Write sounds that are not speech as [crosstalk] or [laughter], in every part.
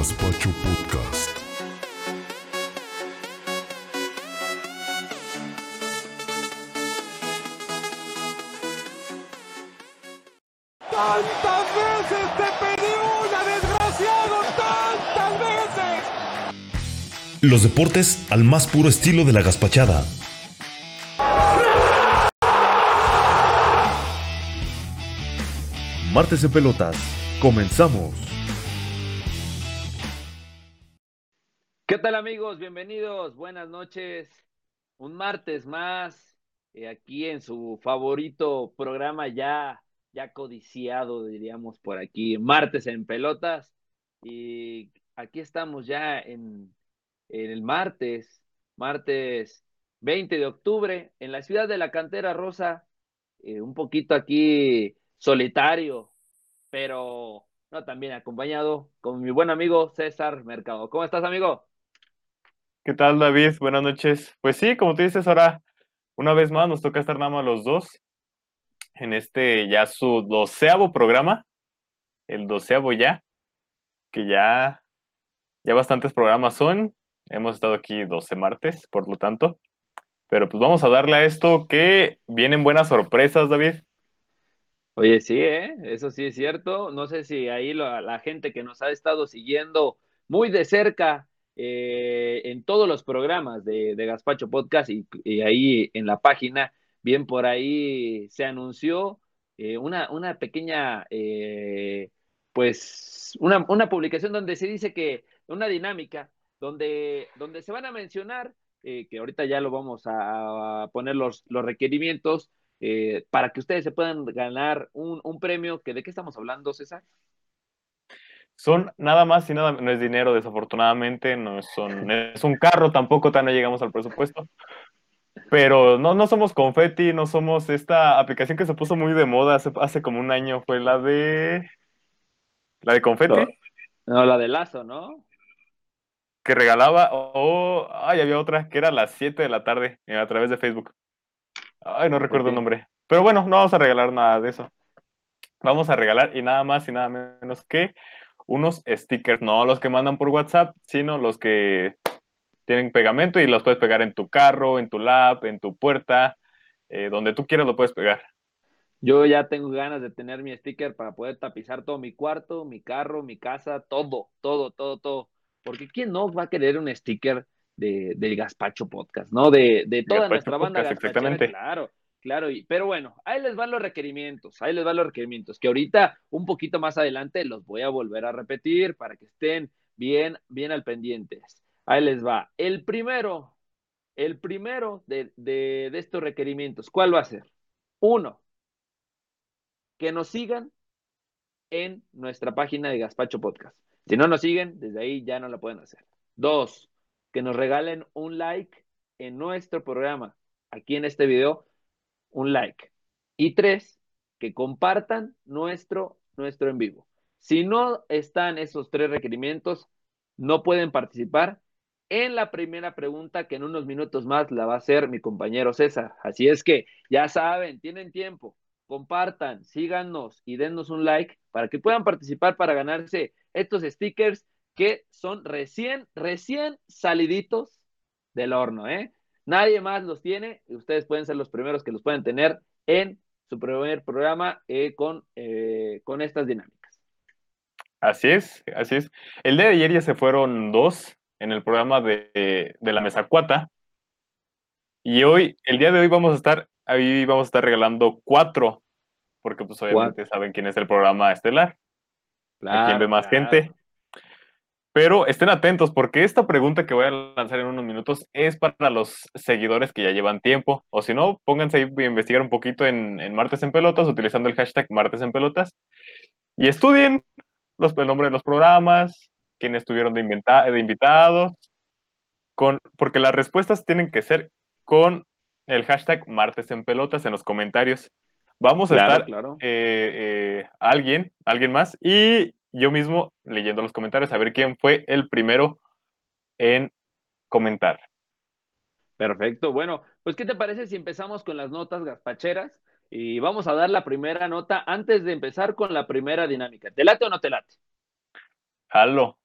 Gaspacho Podcast. ¡Tantas veces te pedí una, desgraciado! ¡Tantas veces! Los deportes al más puro estilo de la gaspachada. Martes en pelotas. Comenzamos. Tal amigos? Bienvenidos, buenas noches. Un martes más eh, aquí en su favorito programa ya, ya codiciado, diríamos por aquí, martes en pelotas. Y aquí estamos ya en, el martes, martes 20 de octubre, en la ciudad de la Cantera Rosa, eh, un poquito aquí solitario, pero no, también acompañado con mi buen amigo César Mercado. ¿Cómo estás, amigo? ¿Qué tal, David? Buenas noches. Pues sí, como tú dices, ahora una vez más nos toca estar nada más los dos en este ya su doceavo programa, el doceavo ya, que ya, ya bastantes programas son. Hemos estado aquí 12 martes, por lo tanto. Pero pues vamos a darle a esto que vienen buenas sorpresas, David. Oye, sí, ¿eh? eso sí es cierto. No sé si ahí la, la gente que nos ha estado siguiendo muy de cerca eh, en todos los programas de, de Gaspacho Podcast y, ahí en la página, bien por ahí se anunció eh, una, una pequeña, eh, pues, una, una publicación donde se dice que una dinámica donde, donde se van a mencionar, eh, que ahorita ya lo vamos a, a poner los, los requerimientos, para que ustedes se puedan ganar un, un, premio, que ¿de qué estamos hablando, César? Son nada más y nada, no es dinero, desafortunadamente, no son, [laughs] es un carro, tampoco tan no llegamos al presupuesto. Pero no, no somos confetti, no somos esta aplicación que se puso muy de moda hace, hace como un año, fue la de... La de confetti. No, no la de lazo, ¿no? Que regalaba, o, oh, ay, había otra que era a las 7 de la tarde eh, a través de Facebook. Ay, no recuerdo el nombre. Pero bueno, no vamos a regalar nada de eso. Vamos a regalar y nada más y nada menos que unos stickers, no los que mandan por WhatsApp, sino los que tienen pegamento y los puedes pegar en tu carro, en tu lap, en tu puerta, eh, donde tú quieras lo puedes pegar. Yo ya tengo ganas de tener mi sticker para poder tapizar todo mi cuarto, mi carro, mi casa, todo, todo, todo, todo. Porque ¿quién no va a querer un sticker de, del Gaspacho Podcast, ¿no? De, de toda nuestra banda Podcast, exactamente. claro. Claro, y, pero bueno, ahí les van los requerimientos, ahí les van los requerimientos, que ahorita un poquito más adelante los voy a volver a repetir para que estén bien, bien al pendientes. Ahí les va. El primero, el primero de, de, de estos requerimientos, ¿cuál va a ser? Uno, que nos sigan en nuestra página de Gaspacho Podcast. Si no nos siguen, desde ahí ya no la pueden hacer. Dos, que nos regalen un like en nuestro programa, aquí en este video, un like. Y tres, que compartan nuestro, nuestro en vivo. Si no están esos tres requerimientos, no pueden participar en la primera pregunta que en unos minutos más la va a hacer mi compañero César. Así es que ya saben, tienen tiempo, compartan, síganos y dennos un like para que puedan participar para ganarse estos stickers que son recién, recién saliditos del horno, ¿eh? Nadie más los tiene y ustedes pueden ser los primeros que los pueden tener en su primer programa eh, con, eh, con estas dinámicas. Así es, así es. El día de ayer ya se fueron dos en el programa de, de la Mesa Cuata. Y hoy, el día de hoy vamos a estar, ahí vamos a estar regalando cuatro, porque pues obviamente saben quién es el programa estelar. Claro, quién ve más claro. gente. Pero estén atentos porque esta pregunta que voy a lanzar en unos minutos es para los seguidores que ya llevan tiempo. O si no, pónganse ahí a investigar un poquito en, en Martes en Pelotas utilizando el hashtag Martes en Pelotas y estudien los, el nombre de los programas, quiénes estuvieron de, inventa, de invitados, con, porque las respuestas tienen que ser con el hashtag Martes en Pelotas en los comentarios. Vamos a claro, estar claro. Eh, eh, alguien, alguien más y yo mismo leyendo los comentarios a ver quién fue el primero en comentar. Perfecto. Bueno, pues ¿qué te parece si empezamos con las notas gaspacheras? Y vamos a dar la primera nota antes de empezar con la primera dinámica. ¿Te late o no te late? Jalo.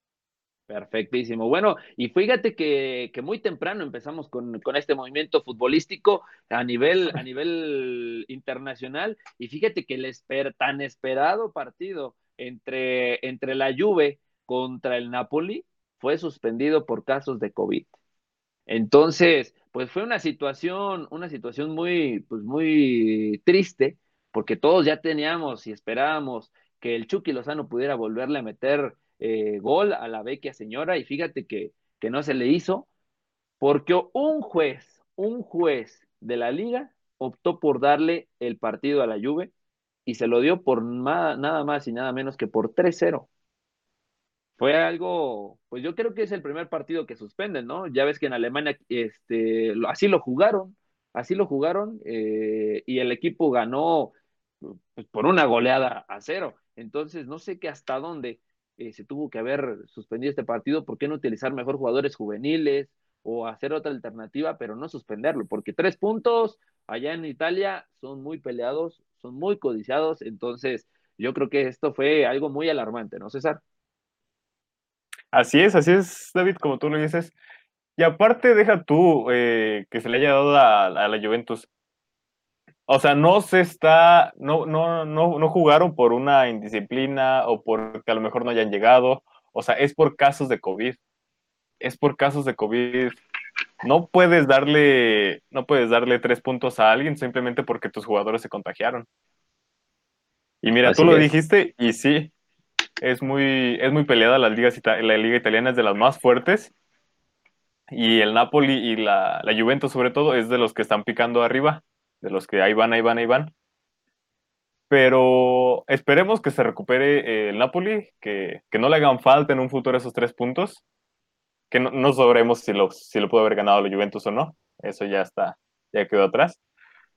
Perfectísimo. Bueno, y fíjate que, muy temprano empezamos con, este movimiento futbolístico a nivel, a [laughs] nivel internacional y fíjate que el tan esperado partido entre, entre la Juve contra el Napoli fue suspendido por casos de COVID. Entonces, pues fue una situación, una situación muy, pues muy triste, porque todos ya teníamos y esperábamos que el Chucky Lozano pudiera volverle a meter eh, gol a la vecchia señora y fíjate que, que no se le hizo porque un juez, un juez de la liga optó por darle el partido a la Juve y se lo dio por nada más y nada menos que por 3-0. Fue algo, pues yo creo que es el primer partido que suspenden, ¿no? Ya ves que en Alemania este, así lo jugaron, así lo jugaron eh, y el equipo ganó pues, por una goleada a cero. Entonces, no sé qué hasta dónde eh, se tuvo que haber suspendido este partido, ¿por qué no utilizar mejor jugadores juveniles o hacer otra alternativa, pero no suspenderlo? Porque tres puntos allá en Italia son muy peleados, son muy codiciados, entonces yo creo que esto fue algo muy alarmante, ¿no, César? Así es, así es, David, como tú lo dices. Y aparte, deja tú eh, que se le haya dado a, la Juventus. O sea, no se está, no, no, no, no jugaron por una indisciplina o porque a lo mejor no hayan llegado. O sea, es por casos de COVID. Es por casos de COVID. No puedes darle, no puedes darle tres puntos a alguien simplemente porque tus jugadores se contagiaron. Y mira, tú lo dijiste, y sí, es muy, es muy peleada la liga, la liga italiana es de las más fuertes. Y el Napoli y la, la Juventus, sobre todo, es de los que están picando arriba de los que ahí van, ahí van, ahí van. Pero esperemos que se recupere eh, el Napoli, que, no le hagan falta en un futuro esos tres puntos. Que no, no sabremos si lo, si lo pudo haber ganado la Juventus o no. Eso ya está, ya quedó atrás.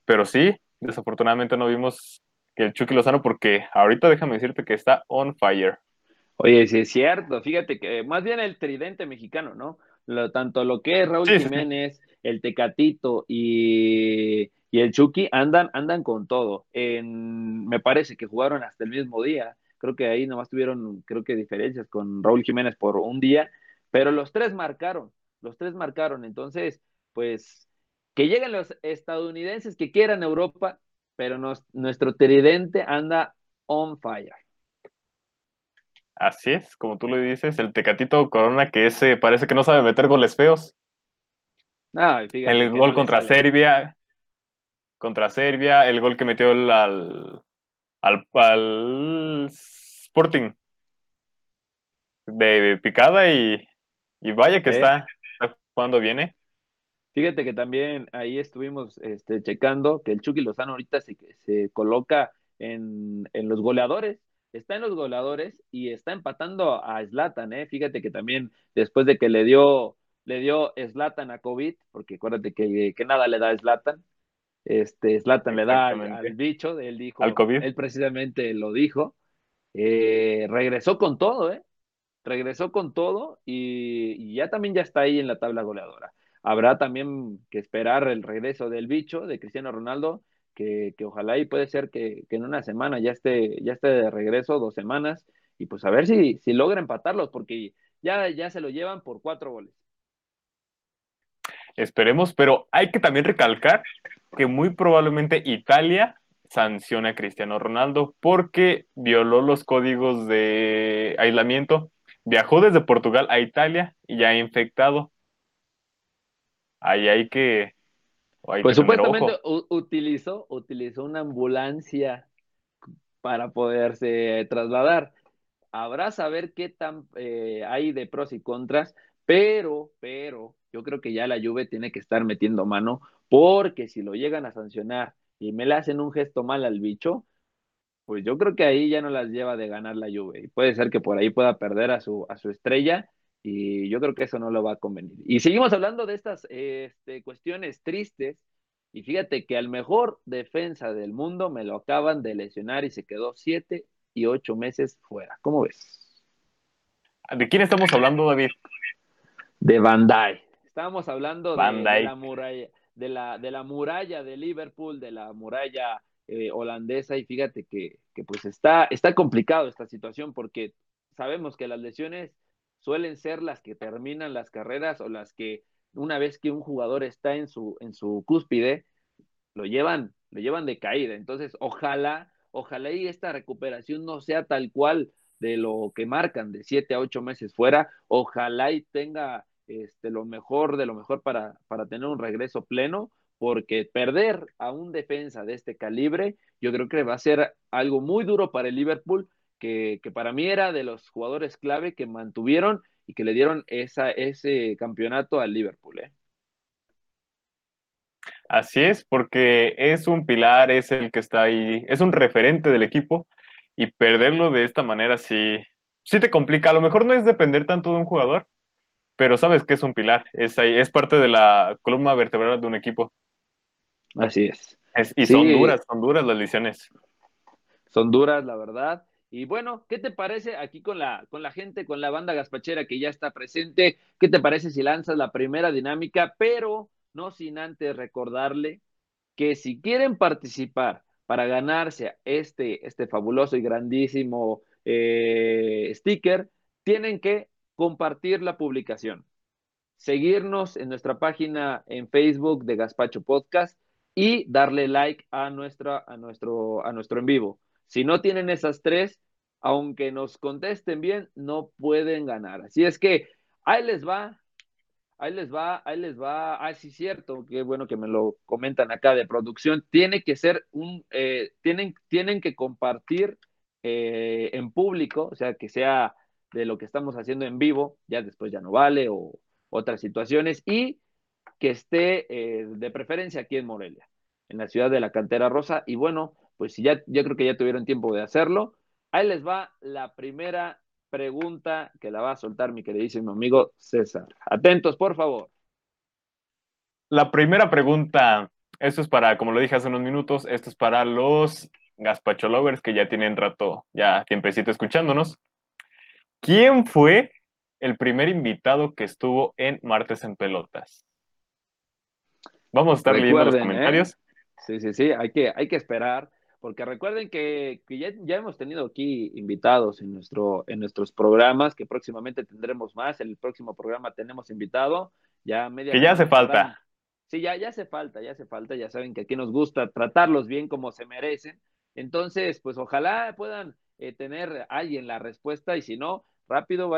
Pero sí, desafortunadamente no vimos que el Chucky Lozano, porque ahorita déjame decirte que está on fire. Oye, sí es cierto, fíjate que más bien el tridente mexicano, ¿no? Lo, tanto lo que es Raúl Jiménez, el Tecatito y y el Chucky andan, andan con todo. En, me parece que jugaron hasta el mismo día. Creo que ahí nomás tuvieron, creo que diferencias con Raúl Jiménez por un día, pero los tres marcaron, los tres marcaron. Entonces, pues, que lleguen los estadounidenses que quieran Europa, pero nuestro tridente anda on fire. Así es, como tú le dices, el Tecatito Corona que ese parece que no sabe meter goles feos. el gol contra Serbia, contra Serbia, el gol que metió al, al, Sporting de, picada y, vaya que está, cuando viene. Fíjate que también ahí estuvimos este, checando que el Chucky Lozano ahorita se, se coloca en, en, los goleadores, está en los goleadores y está empatando a Slatan, ¿eh? Fíjate que también después de que le dio, le dio Slatan a COVID, porque acuérdate que, que nada le da a Slatan, este, Slatan le da al, bicho, él dijo, al COVID. él precisamente lo dijo, eh, regresó con todo, ¿eh? Regresó con todo y, ya también ya está ahí en la tabla goleadora. Habrá también que esperar el regreso del bicho, de Cristiano Ronaldo, que, ojalá y puede ser que, en una semana ya esté, ya esté de regreso, dos semanas, y pues a ver si, si logra empatarlos, porque ya, ya se lo llevan por cuatro goles. Esperemos, pero hay que también recalcar que muy probablemente Italia sancione a Cristiano Ronaldo porque violó los códigos de aislamiento, viajó desde Portugal a Italia y ya infectado. Ahí hay que... pues supuestamente utilizó, utilizó una ambulancia para poderse trasladar. Habrá saber qué tan eh, hay de pros y contras, pero, pero, yo creo que ya la Juve tiene que estar metiendo mano, porque si lo llegan a sancionar y me le hacen un gesto mal al bicho, pues yo creo que ahí ya no las lleva de ganar la Juve. Y puede ser que por ahí pueda perder a su, a su estrella, y yo creo que eso no lo va a convenir. Y seguimos hablando de estas este, cuestiones tristes, y fíjate que al mejor defensa del mundo me lo acaban de lesionar y se quedó siete y ocho meses fuera. ¿Cómo ves? ¿De quién estamos hablando, David? De Bandai. Estábamos hablando de, la muralla, de la, de la muralla de Liverpool, de la muralla eh, holandesa, y fíjate que, pues está, está complicado esta situación porque sabemos que las lesiones suelen ser las que terminan las carreras o las que una vez que un jugador está en su, en su cúspide, lo llevan, lo llevan de caída. Entonces, ojalá, ojalá y esta recuperación no sea tal cual de lo que marcan de siete a ocho meses fuera, ojalá y tenga este, lo mejor de lo mejor para, para tener un regreso pleno, porque perder a un defensa de este calibre, yo creo que va a ser algo muy duro para el Liverpool, que, para mí era de los jugadores clave que mantuvieron y que le dieron ese campeonato al Liverpool. ¿eh? Así es, porque es un pilar, es el que está ahí, es un referente del equipo y perderlo de esta manera sí, sí te complica. A lo mejor no es depender tanto de un jugador, pero sabes que es un pilar, es, ahí, es parte de la columna vertebral de un equipo. Así es. y son duras, son duras las lesiones. Son duras, la verdad. Y bueno, ¿qué te parece aquí con la, con la gente, con la banda gaspachera que ya está presente? ¿Qué te parece si lanzas la primera dinámica? Pero no sin antes recordarle que si quieren participar para ganarse este, este fabuloso y grandísimo eh, sticker, tienen que compartir la publicación, seguirnos en nuestra página en Facebook de Gaspacho Podcast y darle like a, nuestra, a, nuestro, a nuestro en vivo. Si no tienen esas tres, aunque nos contesten bien, no pueden ganar. Así es que ahí les va, ahí les va, ahí les va. Ah, sí, cierto, qué bueno que me lo comentan acá de producción. Tiene que ser un, eh, tienen, tienen que compartir eh, en público, o sea, que sea de lo que estamos haciendo en vivo, ya después ya no vale, o otras situaciones, y que esté eh, de preferencia aquí en Morelia, en la ciudad de la Cantera Rosa. Y bueno, pues ya, yo creo que ya tuvieron tiempo de hacerlo. Ahí les va la primera pregunta que la va a soltar mi queridísimo amigo César. Atentos, por favor. La primera pregunta, esto es para, como lo dije hace unos minutos, esto es para los Gaspacho Lovers que ya tienen rato, ya tiempecito escuchándonos. ¿Quién fue el primer invitado que estuvo en Martes en Pelotas? Vamos a estar leyendo los ¿eh? comentarios. Sí, sí, sí, hay que, hay que esperar porque recuerden que, ya, hemos tenido aquí invitados en, nuestro, en nuestros programas, que próximamente tendremos más. En el próximo programa tenemos invitado, ya media. Que ya hace falta. Sí, ya, ya hace falta, ya hace falta. Ya saben que aquí nos gusta tratarlos bien como se merecen. Entonces, pues ojalá puedan eh, tener alguien la respuesta y si no, rápido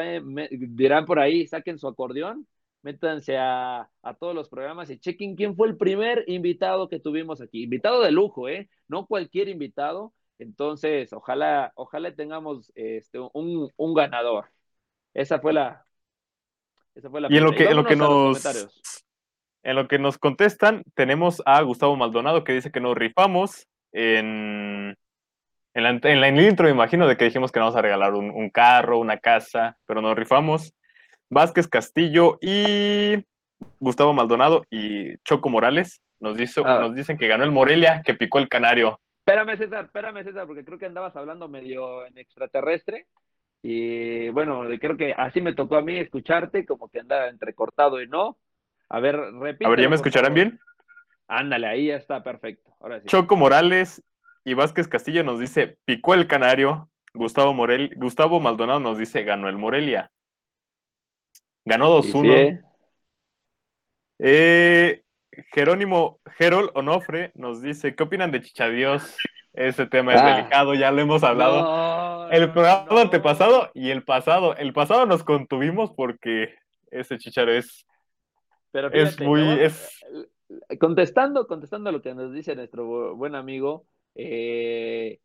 dirán por ahí, saquen su acordeón métanse a, todos los programas y chequen quién fue el primer invitado que tuvimos aquí. Invitado de lujo, ¿eh? No cualquier invitado. Entonces, ojalá, ojalá tengamos este, un, un ganador. Esa fue la. Esa fue la y en lo que, en lo que nos. En lo que nos contestan, tenemos a Gustavo Maldonado que dice que nos rifamos en. En la, en la intro me imagino de que dijimos que nos vamos a regalar un, un carro, una casa, pero nos rifamos. Vázquez Castillo y Gustavo Maldonado y Choco Morales nos, ah. nos dicen que ganó el Morelia, que picó el Canario. Espérame, César, espérame, César, porque creo que andabas hablando medio en extraterrestre. Y bueno, creo que así me tocó a mí escucharte, como que andaba entrecortado y no. A ver, repite. A ver, ¿ya me escucharán bien? Ándale, ahí ya está perfecto. Ahora sí. Choco Morales y Vázquez Castillo nos dice picó el Canario. Gustavo, Morel, Gustavo Maldonado nos dice ganó el Morelia. Ganó 2-1. ¿eh? Eh, Jerónimo Gerol Onofre nos dice, ¿qué opinan de Chichadios? Ese tema es ah. delicado, ya lo hemos hablado. el programa antepasado y el pasado. El pasado nos contuvimos porque ese Chicharo es, Pero es muy... Es... Contestando, contestando a lo que nos dice nuestro buen amigo, eh,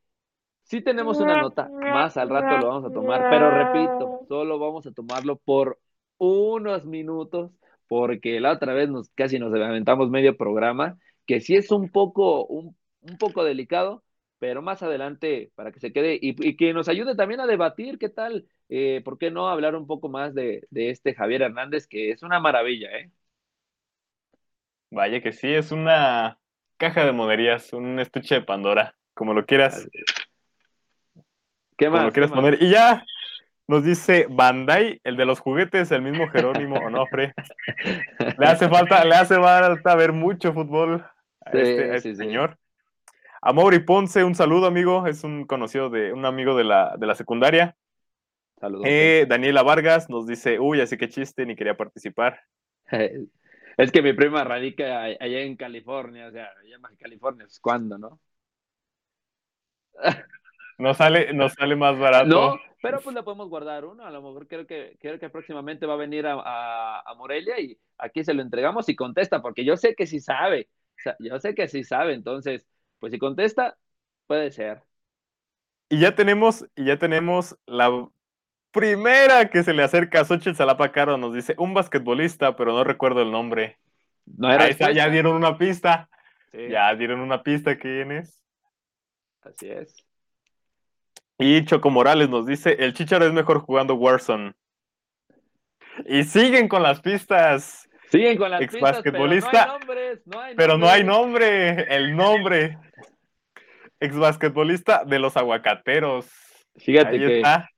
sí tenemos una nota, más al rato lo vamos a tomar, pero repito, solo vamos a tomarlo por unos minutos, porque la otra vez nos, casi nos aventamos medio programa, que sí es un poco, un, poco delicado, pero más adelante para que se quede y, que nos ayude también a debatir qué tal, eh, ¿por qué no hablar un poco más de, este Javier Hernández, que es una maravilla, ¿eh? Vaya que sí, es una caja de monerías, un estuche de Pandora, como lo quieras. ¿Qué más? Como lo quieras poner. Y ya, nos dice Bandai, el de los juguetes, el mismo Jerónimo Onofre. [laughs] Le hace falta, le hace falta ver mucho fútbol a este, este señor. A Mauri Ponce, un saludo, amigo. Es un conocido de, un amigo de la, de la secundaria. Saludos. Eh, Daniela Vargas nos dice, uy, así que chiste, ni quería participar. [laughs] es que mi prima radica allá en California, o sea, allá en California, es cuando, ¿no? No sale, no sale más barato. No, pero pues le podemos guardar uno. A lo mejor creo que, creo que próximamente va a venir a, a, Morelia y aquí se lo entregamos y contesta, porque yo sé que sí sabe. yo sé que sí sabe. Entonces, pues si contesta, puede ser. Y ya tenemos, y ya tenemos la primera que se le acerca a Xochitl Salapa Caro. Nos dice un basquetbolista, pero no recuerdo el nombre. No era Ahí ya dieron una pista. Ya dieron una pista quién es. Así es. Y Choco Morales nos dice, el Chicharo es mejor jugando Warzone. Y siguen con las pistas. Siguen con las Ex pistas, pero no hay nombres, Pero no hay nombre, el nombre. Ex basquetbolista de los aguacateros. Fíjate que está.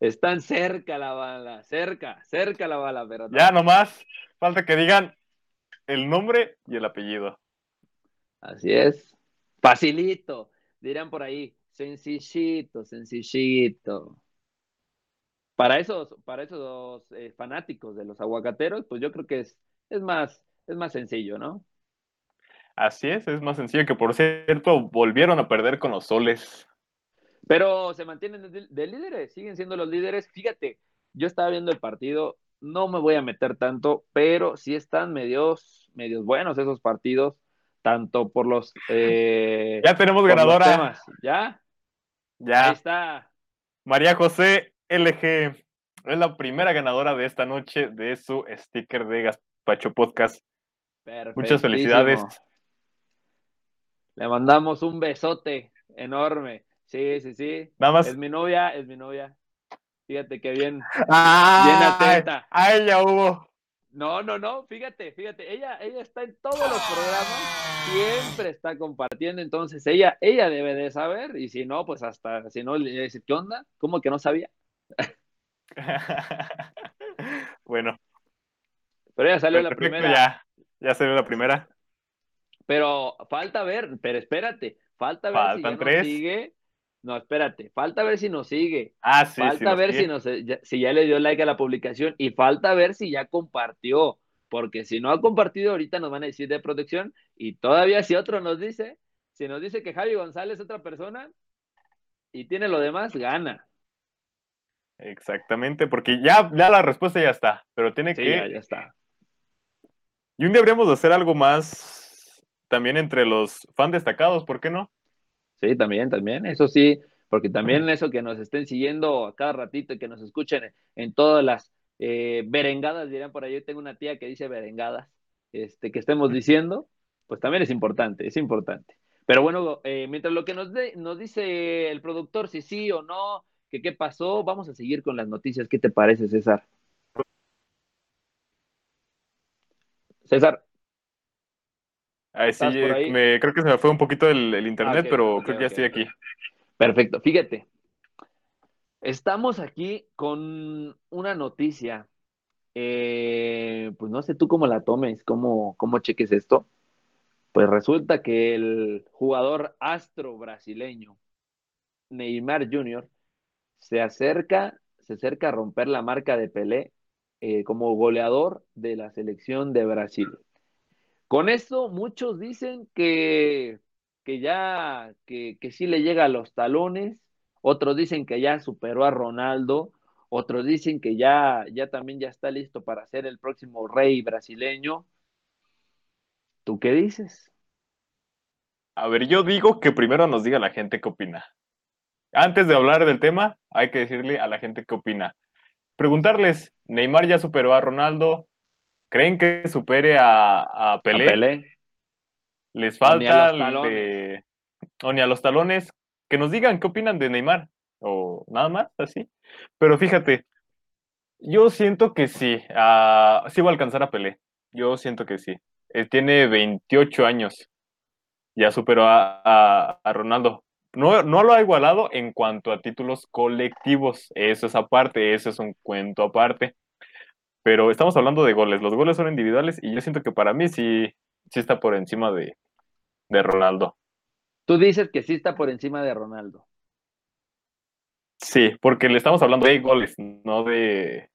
están cerca la bala, cerca, cerca la bala, pero Ya nomás, falta que digan el nombre y el apellido. Así es. Facilito, dirán por ahí. Sencillito, sencillito. Para esos, para esos eh, fanáticos de los aguacateros, pues yo creo que es, es, más, es más sencillo, ¿no? Así es, es más sencillo que por cierto volvieron a perder con los soles. Pero se mantienen de, líderes, siguen siendo los líderes. Fíjate, yo estaba viendo el partido, no me voy a meter tanto, pero sí están medios, medios buenos esos partidos, tanto por los... Eh, ya tenemos ganadora. ¿Ya? Ya. Ahí está. María José LG es la primera ganadora de esta noche de su sticker de Gaspacho Podcast. Muchas felicidades. Le mandamos un besote enorme. Sí, sí, sí. Nada más. Es mi novia, es mi novia. Fíjate que bien, ah, bien atenta. A ella hubo. No, no, no, fíjate, fíjate, ella, ella está en todos los programas, siempre está compartiendo, entonces ella, ella debe de saber, y si no, pues hasta, si no, le dice, ¿qué onda? ¿Cómo que no sabía? [laughs] bueno. Pero ya salió la primera. Ya, ya salió la primera. Pero falta ver, pero espérate, falta ver si ya sigue no, espérate, falta ver si nos sigue. Ah, sí, Falta ver si, nos, ya, si ya le dio like a la publicación y falta ver si ya compartió, porque si no ha compartido ahorita nos van a decir de protección y todavía si otro nos dice, si nos dice que Javi González es otra persona y tiene lo demás, gana. Exactamente, porque ya, ya la respuesta ya está, pero tiene que... Ya, ya está. Y un día habríamos de hacer algo más también entre los fan destacados, ¿por qué no? Sí, también, también, eso sí, porque también eso que nos estén siguiendo a cada ratito y que nos escuchen en todas las eh, berengadas, dirán por ahí, yo tengo una tía que dice berengadas, este, que estemos diciendo, pues también es importante, es importante. Pero bueno, eh, mientras lo que nos, nos dice el productor, si sí o no, que qué pasó, vamos a seguir con las noticias. ¿Qué te parece, César? César sí, me, creo que se me fue un poquito el, internet, ah, pero creo que ya estoy aquí. Perfecto. Fíjate, estamos aquí con una noticia. Eh, pues no sé tú cómo la tomes, cómo, cómo cheques esto. Pues resulta que el jugador astro brasileño, Neymar Jr., se acerca, se acerca a romper la marca de Pelé eh, como goleador de la selección de Brasil. Con esto, muchos dicen que, que ya, que, que sí le llega a los talones, otros dicen que ya superó a Ronaldo, otros dicen que ya, ya también ya está listo para ser el próximo rey brasileño. ¿Tú qué dices? A ver, yo digo que primero nos diga la gente qué opina. Antes de hablar del tema, hay que decirle a la gente qué opina. Preguntarles, Neymar ya superó a Ronaldo, ¿Creen que supere a, a, Pelé? Les falta o ni a los talones. Que nos digan qué opinan de Neymar. O nada más, así. Pero fíjate, yo siento que sí. Uh, sí va a alcanzar a Pelé. Yo siento que sí. Él tiene 28 años. Ya superó a, a, Ronaldo. No, no, lo ha igualado en cuanto a títulos colectivos. Eso es aparte, eso es un cuento aparte pero estamos hablando de goles. Los goles son individuales y yo siento que para mí sí, sí está por encima de, Ronaldo. Tú dices que sí está por encima de Ronaldo. Sí, porque le estamos hablando de goles, no de,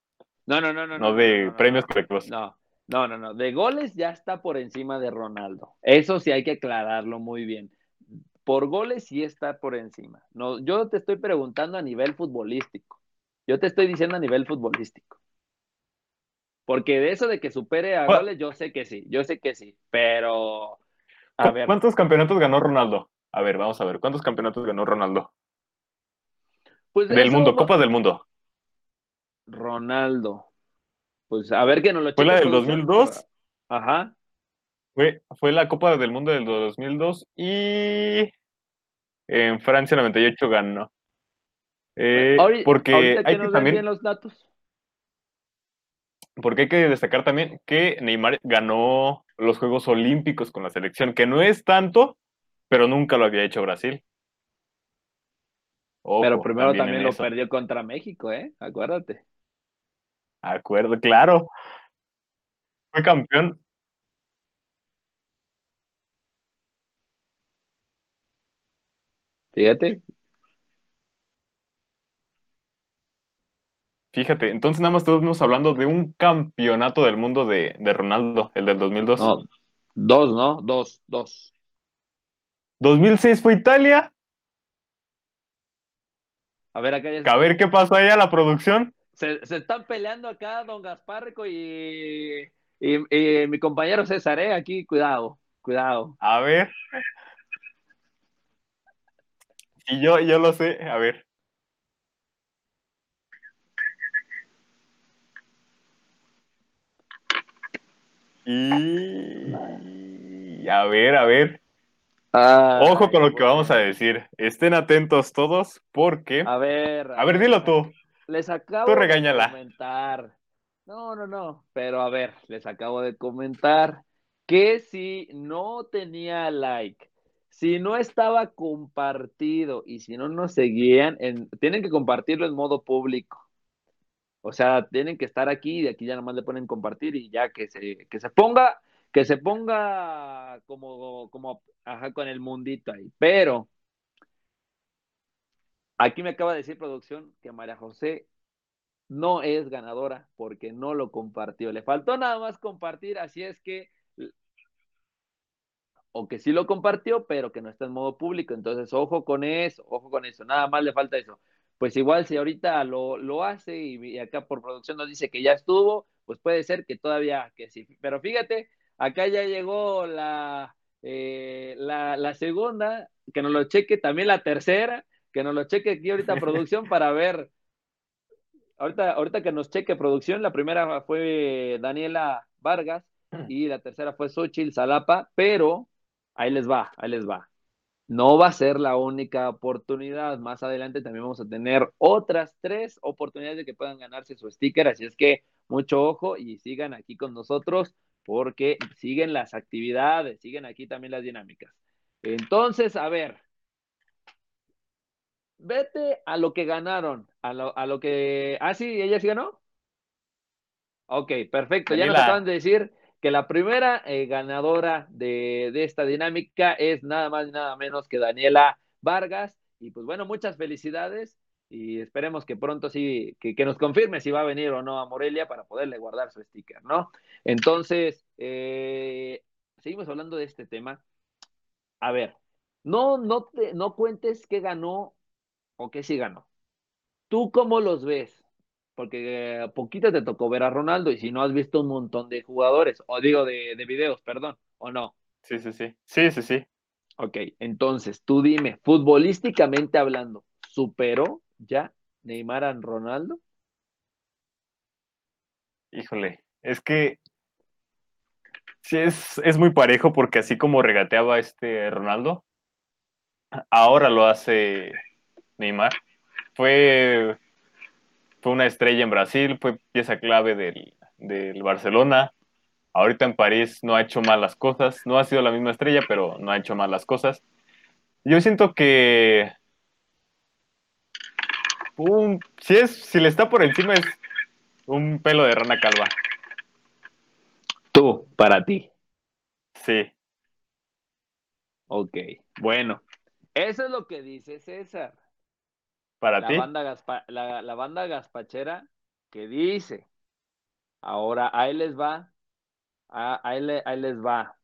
No, no, no, no. no de no, no, premios colectivos. No, no, no, no. De goles ya está por encima de Ronaldo. Eso sí hay que aclararlo muy bien. Por goles sí está por encima. No, yo te estoy preguntando a nivel futbolístico. Yo te estoy diciendo a nivel futbolístico. Porque de eso de que supere a ¿Cuál- goles, yo sé que sí, yo sé que sí. Pero, a ¿Cu- ver, ¿Cuántos campeonatos ganó Ronaldo? A ver, vamos a ver. ¿Cuántos campeonatos ganó Ronaldo? pues Del mundo, no- Copa del Mundo. Ronaldo. Pues a ver que nos lo ¿Fue la del producción. 2002? Ajá. Fue, fue la Copa del Mundo del 2002 y en Francia 98 ganó. Eh, porque ahorita hay que que nos den también, bien los datos. Porque hay que destacar también que Neymar ganó los Juegos Olímpicos con la selección, que no es tanto, pero nunca lo había hecho Brasil. Ojo, Pero primero también lo eso. perdió contra México, ¿eh? Acuérdate. Acuerdo, claro. Fue campeón. Fíjate. Fíjate, entonces nada más estamos hablando de un campeonato del mundo de, de Ronaldo, el del 2002. No, dos, ¿no? Dos, dos. 2006 fue Italia. A ver, acá ya A ver qué pasó ahí a la producción. se, se están peleando acá don Gasparrico y, y, y mi compañero César, ¿eh? Aquí, cuidado, cuidado. A ver. Y yo, yo lo sé. A ver. Y... A ver, a ver. Ojo con lo que vamos a decir. Estén atentos todos porque... A ver. A ver, dilo tú. Les acabo Tú regáñala. de comentar. No, no, no. Pero a ver, les acabo de comentar que si no tenía like, si no estaba compartido y si no nos seguían, en- tienen que compartirlo en modo público. O sea, tienen que estar aquí y de aquí ya nomás le ponen compartir y ya que se, que se ponga, que se ponga como, como, ajá, con el mundito ahí. Pero aquí me acaba de decir producción que María José no es ganadora porque no lo compartió. Le faltó nada más compartir, así es que, o que sí lo compartió, pero que no está en modo público. Entonces, ojo con eso, ojo con eso, nada más le falta eso. Pues igual si ahorita lo, lo hace y, y acá por producción nos dice que ya estuvo, pues puede ser que todavía que sí. Pero fíjate, acá ya llegó la, eh, la, la segunda, que nos lo cheque, también la tercera, que nos lo cheque aquí ahorita producción para ver ahorita, ahorita que nos cheque producción, la primera fue Daniela Vargas [laughs] y la tercera fue Xochitl Salapa, pero ahí les va, ahí les va. No va a ser la única oportunidad. Más adelante también vamos a tener otras tres oportunidades de que puedan ganarse su sticker. Así es que mucho ojo y sigan aquí con nosotros porque siguen las actividades, siguen aquí también las dinámicas. Entonces, a ver, vete a lo que ganaron, a lo, a lo que... Ah, sí, ella sí ganó. Ok, perfecto. Ya nos acaban de decir que la primera eh, ganadora de, de esta dinámica es nada más y nada menos que Daniela Vargas. Y pues bueno, muchas felicidades y esperemos que pronto sí, que, que nos confirme si va a venir o no a Morelia para poderle guardar su sticker, ¿no? Entonces, eh, seguimos hablando de este tema. A ver, no, no, te, no cuentes qué ganó o qué sí ganó. ¿Tú cómo los ves? Porque poquito te tocó ver a Ronaldo y si no has visto un montón de jugadores, o digo de, de videos, perdón, o no. Sí, sí, sí. Sí, sí, sí. Ok, entonces tú dime, futbolísticamente hablando, ¿superó ya Neymar a Ronaldo? Híjole, es que sí es, es muy parejo porque así como regateaba este Ronaldo, ahora lo hace Neymar. Fue, fue una estrella en Brasil, fue pieza clave del, del Barcelona. Ahorita en París no ha hecho mal las cosas, no ha sido la misma estrella, pero no ha hecho mal las cosas. Yo siento que un, si es, si le está por encima es un pelo de rana calva. Tú, para ti. Sí. Ok, bueno, eso es lo que dice César. Para la ti. Banda gaspa- la, la banda gaspachera que dice, ahora ahí les va, a- ahí, le- ahí les va.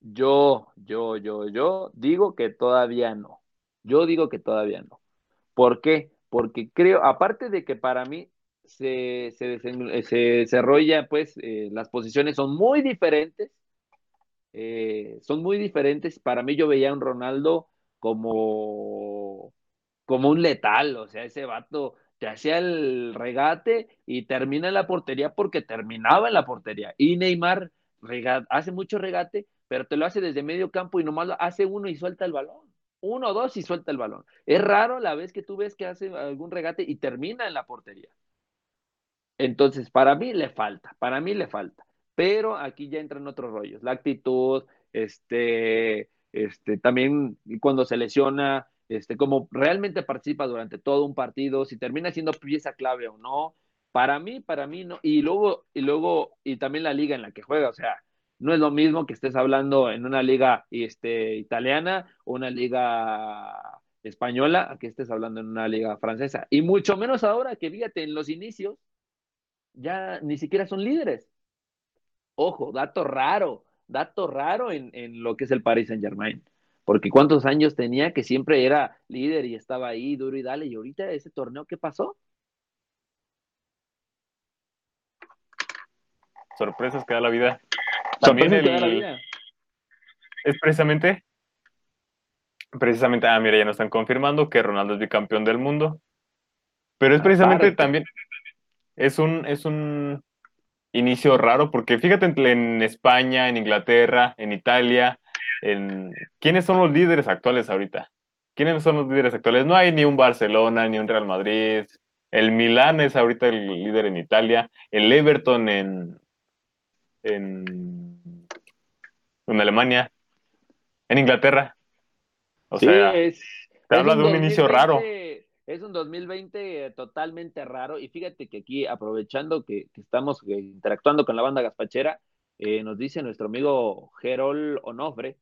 Yo, yo, yo, yo digo que todavía no. Yo digo que todavía no. ¿Por qué? Porque creo, aparte de que para mí se, se, se desarrolla, pues eh, las posiciones son muy diferentes, eh, son muy diferentes. Para mí yo veía a un Ronaldo como, como un letal, o sea, ese vato te hacía el regate y termina en la portería porque terminaba en la portería. Y Neymar hace mucho regate, pero te lo hace desde medio campo y nomás lo hace uno y suelta el balón. Uno o dos y suelta el balón. Es raro la vez que tú ves que hace algún regate y termina en la portería. Entonces, para mí le falta, para mí le falta. Pero aquí ya entran otros rollos. La actitud, este, este, también cuando se lesiona, este, como realmente participa durante todo un partido, si termina siendo pieza clave o no. Para mí, para mí no. Y luego, y luego, y también la liga en la que juega, o sea, no es lo mismo que estés hablando en una liga este, italiana o una liga española que estés hablando en una liga francesa. Y mucho menos ahora que fíjate, en los inicios ya ni siquiera son líderes. Ojo, dato raro, dato raro en, en lo que es el Paris Saint Germain. Porque cuántos años tenía que siempre era líder y estaba ahí duro y dale. Y ahorita ese torneo, ¿qué pasó? Sorpresas que da la vida. También Sorpresas que da la el- vida. es precisamente, precisamente, ah, mira, ya nos están confirmando que Ronaldo es bicampeón del mundo. Pero es precisamente Aparte. también, es un, es un inicio raro, porque fíjate en España, en Inglaterra, en Italia, en ¿quiénes son los líderes actuales ahorita? ¿Quiénes son los líderes actuales? No hay ni un Barcelona, ni un Real Madrid. El Milán es ahorita el líder en Italia, el Everton en, en, en Alemania, en Inglaterra. O Sí, sea, es, te es habla de un inicio raro. Es un 2020 totalmente raro. Y fíjate que aquí, aprovechando que, que estamos eh, interactuando con la banda gaspachera, eh, nos dice nuestro amigo Gerol Onofre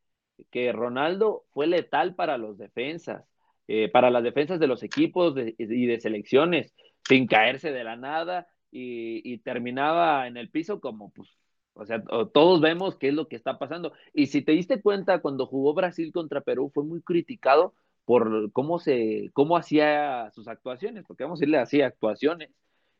que Ronaldo fue letal para los defensas, eh, para las defensas de los equipos y de selecciones, sin caerse de la nada y, terminaba en el piso como, pues, o sea, todos vemos qué es lo que está pasando. Y si te diste cuenta, cuando jugó Brasil contra Perú, fue muy criticado por cómo se, cómo hacía sus actuaciones, porque vamos a decirle así, actuaciones,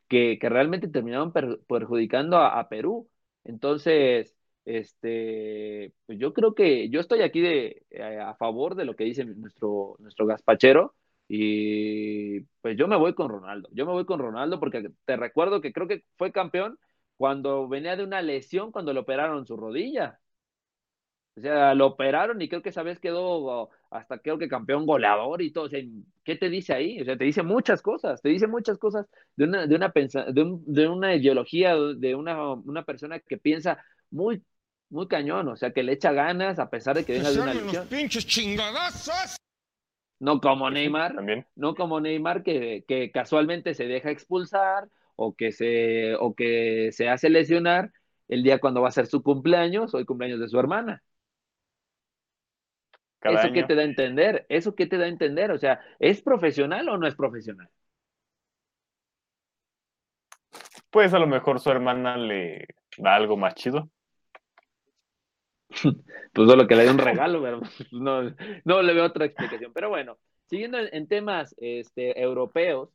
que, realmente terminaban per- perjudicando a Perú. Entonces, este, pues yo creo que yo estoy aquí de, eh, a favor de lo que dice nuestro, nuestro gazpachero. Y pues yo me voy con Ronaldo. Yo me voy con Ronaldo porque te recuerdo que creo que fue campeón cuando venía de una lesión, cuando le operaron su rodilla. O sea, lo operaron y creo que esa vez quedó hasta creo que campeón goleador y todo. O sea, ¿qué te dice ahí? O sea, te dice muchas cosas, te dice muchas cosas de una, de una, de, de una ideología, de una, una persona que piensa muy, muy cañón, o sea, que le echa ganas a pesar de que venga de una lesión. pinches chingadazos! No como Neymar, También. no como Neymar que, que casualmente se deja expulsar o que se, o que se hace lesionar el día cuando va a ser su cumpleaños o el cumpleaños de su hermana. Cada ¿Eso año. qué te da a entender? ¿Eso qué te da a entender? O sea, ¿es profesional o no es profesional? Pues a lo mejor su hermana le da algo más chido. [laughs] Pues solo que le dé un regalo, pero [laughs] no, no le veo otra explicación. Pero bueno, siguiendo en, en temas este, europeos,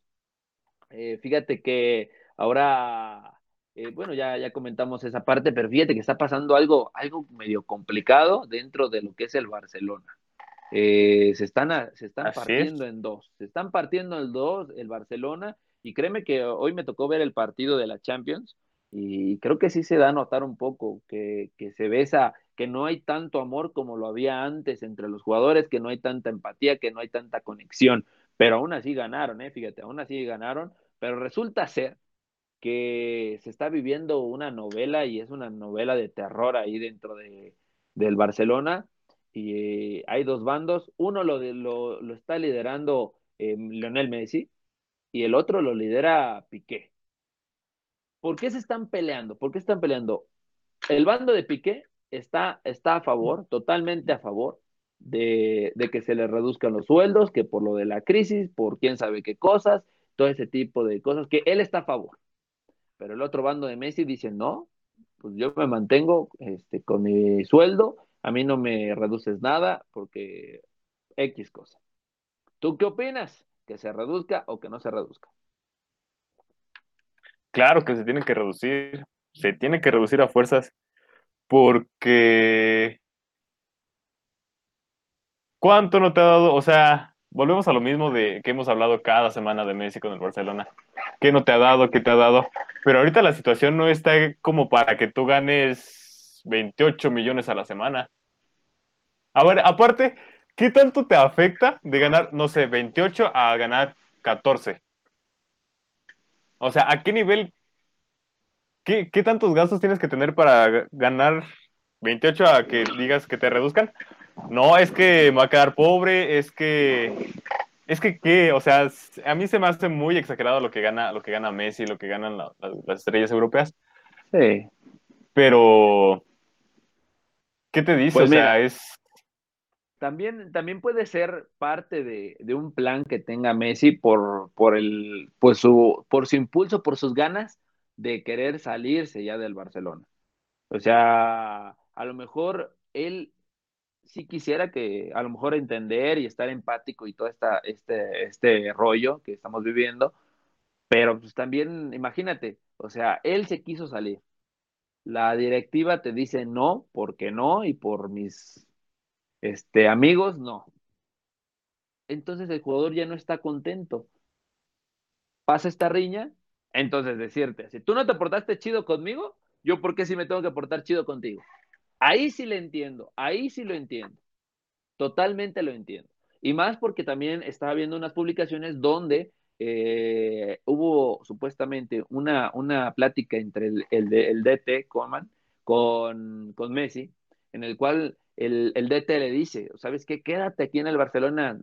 eh, fíjate que ahora, eh, bueno, ya, ya comentamos esa parte, pero fíjate que está pasando algo, algo medio complicado dentro de lo que es el Barcelona. Eh, se están, se están Así partiendo es. en dos, se están partiendo en dos el Barcelona y créeme que hoy me tocó ver el partido de la Champions y creo que sí se da a notar un poco que, que se ve esa, que no hay tanto amor como lo había antes entre los jugadores, que no hay tanta empatía, que no hay tanta conexión, pero aún así ganaron, eh, fíjate, aún así ganaron, pero resulta ser que se está viviendo una novela y es una novela de terror ahí dentro de, del Barcelona y eh, hay dos bandos, uno lo, lo está liderando eh, Lionel Messi y el otro lo lidera Piqué. ¿Por qué se están peleando? ¿Por qué están peleando? El bando de Piqué está, está a favor, totalmente a favor de, de, que se le reduzcan los sueldos, que por lo de la crisis, por quién sabe qué cosas, todo ese tipo de cosas, que él está a favor. Pero el otro bando de Messi dice, no, pues yo me mantengo este, con mi sueldo, a mí no me reduces nada porque X cosa. ¿Tú qué opinas? ¿Que se reduzca o que no se reduzca? Claro que se tiene que reducir, se tiene que reducir a fuerzas porque ¿cuánto no te ha dado? O sea, volvemos a lo mismo de que hemos hablado cada semana de Messi con el Barcelona. ¿Qué no te ha dado? ¿Qué te ha dado? Pero ahorita la situación no está como para que tú ganes 28 millones a la semana. A ver, aparte, ¿qué tanto te afecta de ganar, no sé, 28 a ganar 14? O sea, ¿a qué nivel, qué, qué tantos gastos tienes que tener para ganar 28 a que digas que te reduzcan? No, es que me va a quedar pobre, es que es que, ¿qué? O sea, a mí se me hace muy exagerado lo que gana, lo que gana Messi, lo que ganan las estrellas europeas. Sí. Pero, ¿qué te dice? Pues o sea, mira, es. También, también puede ser parte de, de, un plan que tenga Messi por, por, el, pues su, por su impulso, por sus ganas de querer salirse ya del Barcelona. O sea, a lo mejor él sí quisiera que a lo mejor entender y estar empático y todo esta, este, este rollo que estamos viviendo, pero pues también, imagínate, o sea, él se quiso salir. La directiva te dice no, porque no, y por mis este, amigos, no. Entonces el jugador ya no está contento. Pasa esta riña, entonces decirte, si tú no te portaste chido conmigo, yo por qué sí me tengo que portar chido contigo. Ahí sí le entiendo, ahí sí lo entiendo. Totalmente lo entiendo. Y más porque también estaba viendo unas publicaciones donde eh, hubo supuestamente una, una plática entre el, el, el DT Coman con, con, Messi, en el cual el, el, DT le dice, ¿sabes qué? Quédate aquí en el Barcelona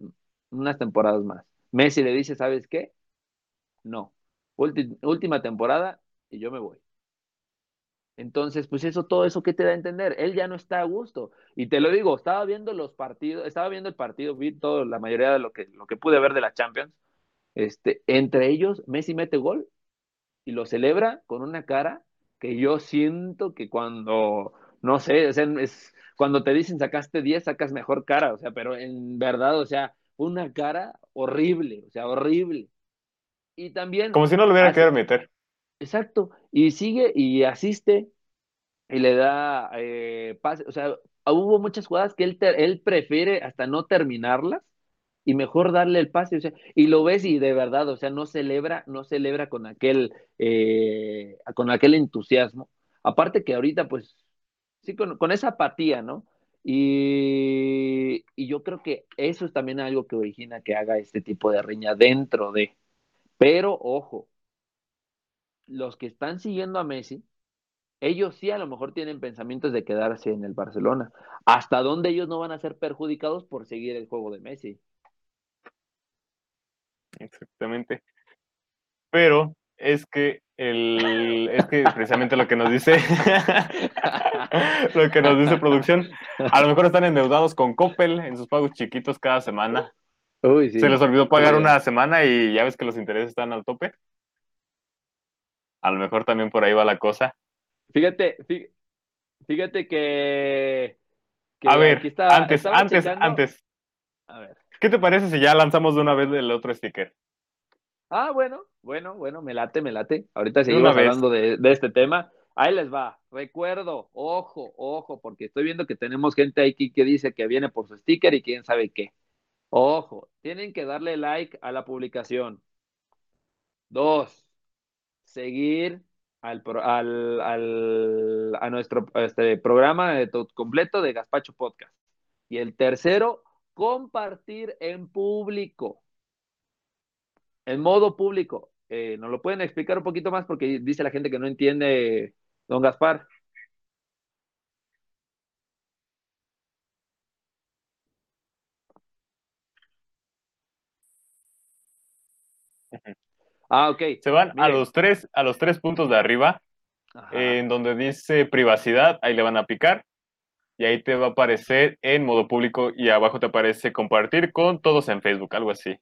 unas temporadas más. Messi le dice, ¿sabes qué? No. Última temporada y yo me voy. Entonces, pues eso, todo eso que te da a entender, él ya no está a gusto. Y te lo digo, estaba viendo los partidos, estaba viendo el partido, vi todo, la mayoría de lo que, lo que pude ver de la Champions. Este, entre ellos, Messi mete gol y lo celebra con una cara que yo siento que cuando, no sé, es, cuando te dicen sacaste 10, sacas mejor cara, o sea, pero en verdad, o sea, una cara horrible, o sea, horrible. Y también... Como si no lo hubiera querido meter. Exacto, y sigue y asiste y le da eh, pase, o sea, hubo muchas jugadas que él, él prefiere hasta no terminarlas y mejor darle el pase, o sea, y lo ves y de verdad, o sea, no celebra, no celebra con aquel, eh, con aquel entusiasmo. Aparte que ahorita, pues, sí, con, con esa apatía, ¿no? Y, y, yo creo que eso es también algo que origina que haga este tipo de riña dentro de. Pero, ojo, los que están siguiendo a Messi, ellos sí a lo mejor tienen pensamientos de quedarse en el Barcelona. ¿Hasta dónde ellos no van a ser perjudicados por seguir el juego de Messi? Exactamente. Pero es que el, es que precisamente lo que nos dice [laughs] lo que nos dice producción, a lo mejor están endeudados con Coppel en sus pagos chiquitos cada semana. Uy, sí. Se les olvidó pagar una semana y ya ves que los intereses están al tope. A lo mejor también por ahí va la cosa. Fíjate, fíjate que. que a ver, está, antes, antes, checando. antes. A ver. ¿Qué te parece si ya lanzamos de una vez el otro sticker? Ah, bueno, bueno, bueno, me late, me late. Ahorita seguimos hablando de, de, este tema. Ahí les va. Recuerdo, ojo, ojo, porque estoy viendo que tenemos gente aquí que dice que viene por su sticker y quién sabe qué. Ojo, tienen que darle like a la publicación. Dos, seguir al, al, al, a nuestro este, programa de completo de Gaspacho Podcast. Y el tercero, compartir en público. En modo público. Eh, ¿Nos lo pueden explicar un poquito más? Porque dice la gente que no entiende, don Gaspar. Ah, ok. Se van Miren. a los tres, a los tres puntos de arriba, eh, en donde dice privacidad, ahí le van a picar. y ahí te va a aparecer en modo público y abajo te aparece compartir con todos en Facebook, algo así.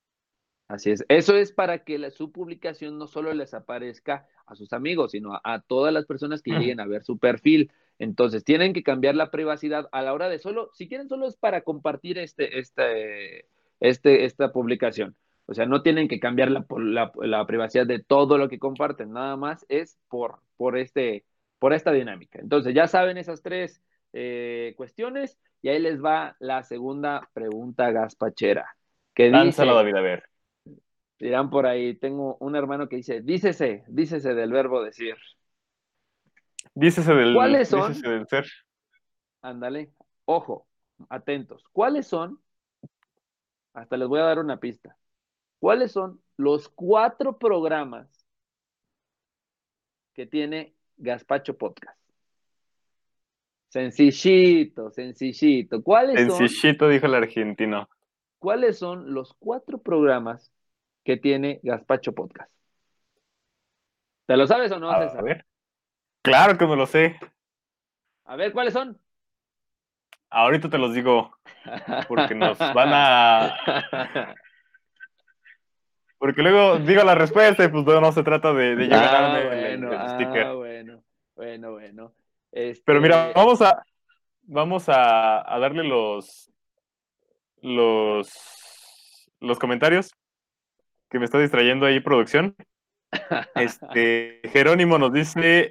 Así es. Eso es para que la, su publicación no solo les aparezca a sus amigos, sino a, a todas las personas que lleguen a ver su perfil. Entonces, tienen que cambiar la privacidad a la hora de solo, si quieren, solo es para compartir este, este, este, esta publicación. O sea, no tienen que cambiar la, la, la, privacidad de todo lo que comparten, nada más es por, por, este, por esta dinámica. Entonces, ya saben esas tres eh, cuestiones y ahí les va la segunda pregunta gaspachera. Que Lánzalo, David, a ver. Dirán por ahí, tengo un hermano que dice, dícese, dícese del verbo decir. Dícese del, ¿Cuáles son? dícese del ser. Ándale, ojo, atentos. ¿Cuáles son? Hasta les voy a dar una pista. ¿Cuáles son los cuatro programas que tiene Gaspacho Podcast? Sencillito, sencillito. ¿Cuáles sencillito, son, dijo el argentino. ¿Cuáles son los cuatro programas que tiene Gaspacho Podcast? ¿Te lo sabes o no, a César? ver. Claro que me lo sé. A ver, ¿cuáles son? Ahorita te los digo. Porque nos [laughs] van a. Porque luego digo la respuesta y pues no se trata de, de llegar ah, el, bueno, el, sticker. Ah, bueno, bueno, bueno. Este... Pero mira, vamos a vamos a, a, darle los los los comentarios que me está distrayendo ahí producción. [laughs] Este Jerónimo nos dice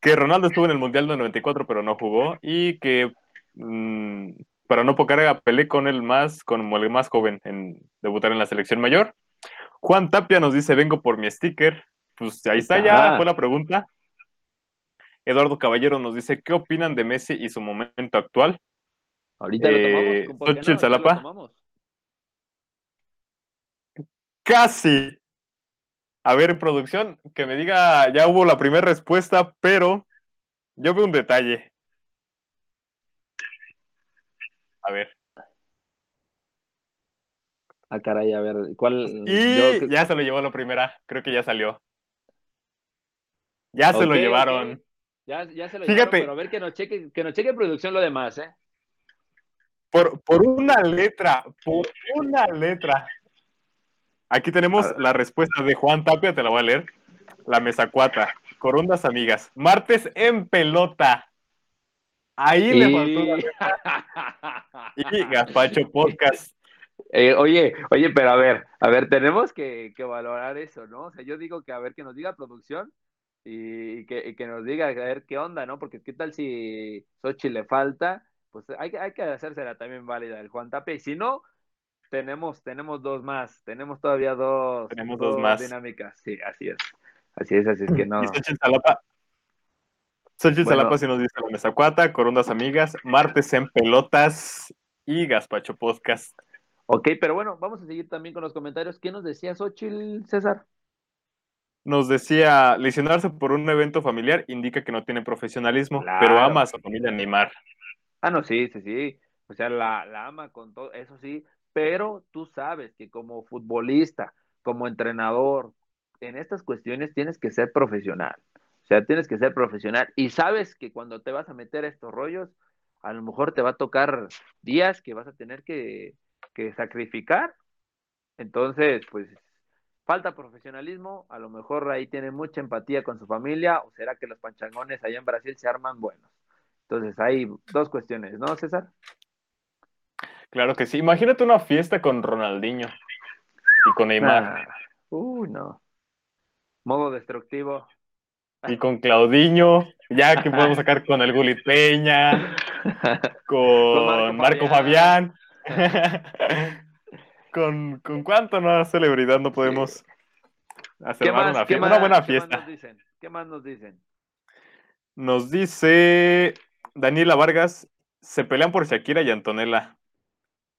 que Ronaldo estuvo en el Mundial del 94 pero no jugó y que mmm, para no pocar a Pelé con el más como el más joven en debutar en la selección mayor. Juan Tapia nos dice, vengo por mi sticker. Pues ahí está, ya fue la pregunta. Eduardo Caballero nos dice, ¿qué opinan de Messi y su momento actual? Ahorita eh, lo tomamos. No? Salapa. Lo tomamos? Casi. A ver, producción, que me diga, ya hubo la primera respuesta, pero yo veo un detalle. A ver. Ah, caray, a ver, ¿cuál? Y yo... ya se lo llevó la primera, creo que ya salió. Ya okay, se lo llevaron. Okay. Ya, ya, se lo Fíjate. llevaron, pero a ver que nos cheque, que nos cheque producción lo demás, ¿eh? Por, por una letra, por una letra. Aquí tenemos la respuesta de Juan Tapia, te la voy a leer. La mesa cuata, corundas amigas. Martes en pelota. Ahí y... le faltó la letra. [laughs] Y Gaspacho Podcast. Eh, oye, oye, pero a ver, a ver, tenemos que, que, valorar eso, ¿no? O sea, yo digo que a ver que nos diga producción y, que, y, que, nos diga a ver qué onda, ¿no? Porque qué tal si Sochi le falta, pues hay, hay que hacérsela también válida el Juan Tape. Y si no, tenemos, tenemos dos más, tenemos todavía dos, tenemos dos, dos más. dinámicas. Sí, así es. Así es, así es que no. Sochi bueno. Salapa si nos dice la mesa cuata, Corundas Amigas, Martes en Pelotas y Gaspacho Podcast. Ok, pero bueno, vamos a seguir también con los comentarios. ¿Qué nos decía Xochitl, César? Nos decía, lesionarse por un evento familiar indica que no tiene profesionalismo, claro. pero ama a su familia Neymar. Ah, no, sí, sí, sí. O sea, la, la ama con todo, eso sí, pero tú sabes que como futbolista, como entrenador, en estas cuestiones tienes que ser profesional. O sea, tienes que ser profesional y sabes que cuando te vas a meter a estos rollos, a lo mejor te va a tocar días que vas a tener que que sacrificar. Entonces, pues falta profesionalismo, a lo mejor ahí tiene mucha empatía con su familia, o será que los panchangones allá en Brasil se arman buenos. Entonces, hay dos cuestiones, ¿no, César? Claro que sí. Imagínate una fiesta con Ronaldinho y con Neymar. Ah, uh, no. Modo destructivo. Y con Claudinho, ya que podemos sacar con el Guli Peña, [laughs] con, con Marco, Marco Fabián. Fabián. [laughs] ¿Con, ¿Con cuánto no celebridad no podemos hacer más, una, fiesta, más, una buena fiesta? ¿qué más, nos dicen? ¿Qué más nos dicen? Nos dice Daniela Vargas, se pelean por Shakira y Antonella.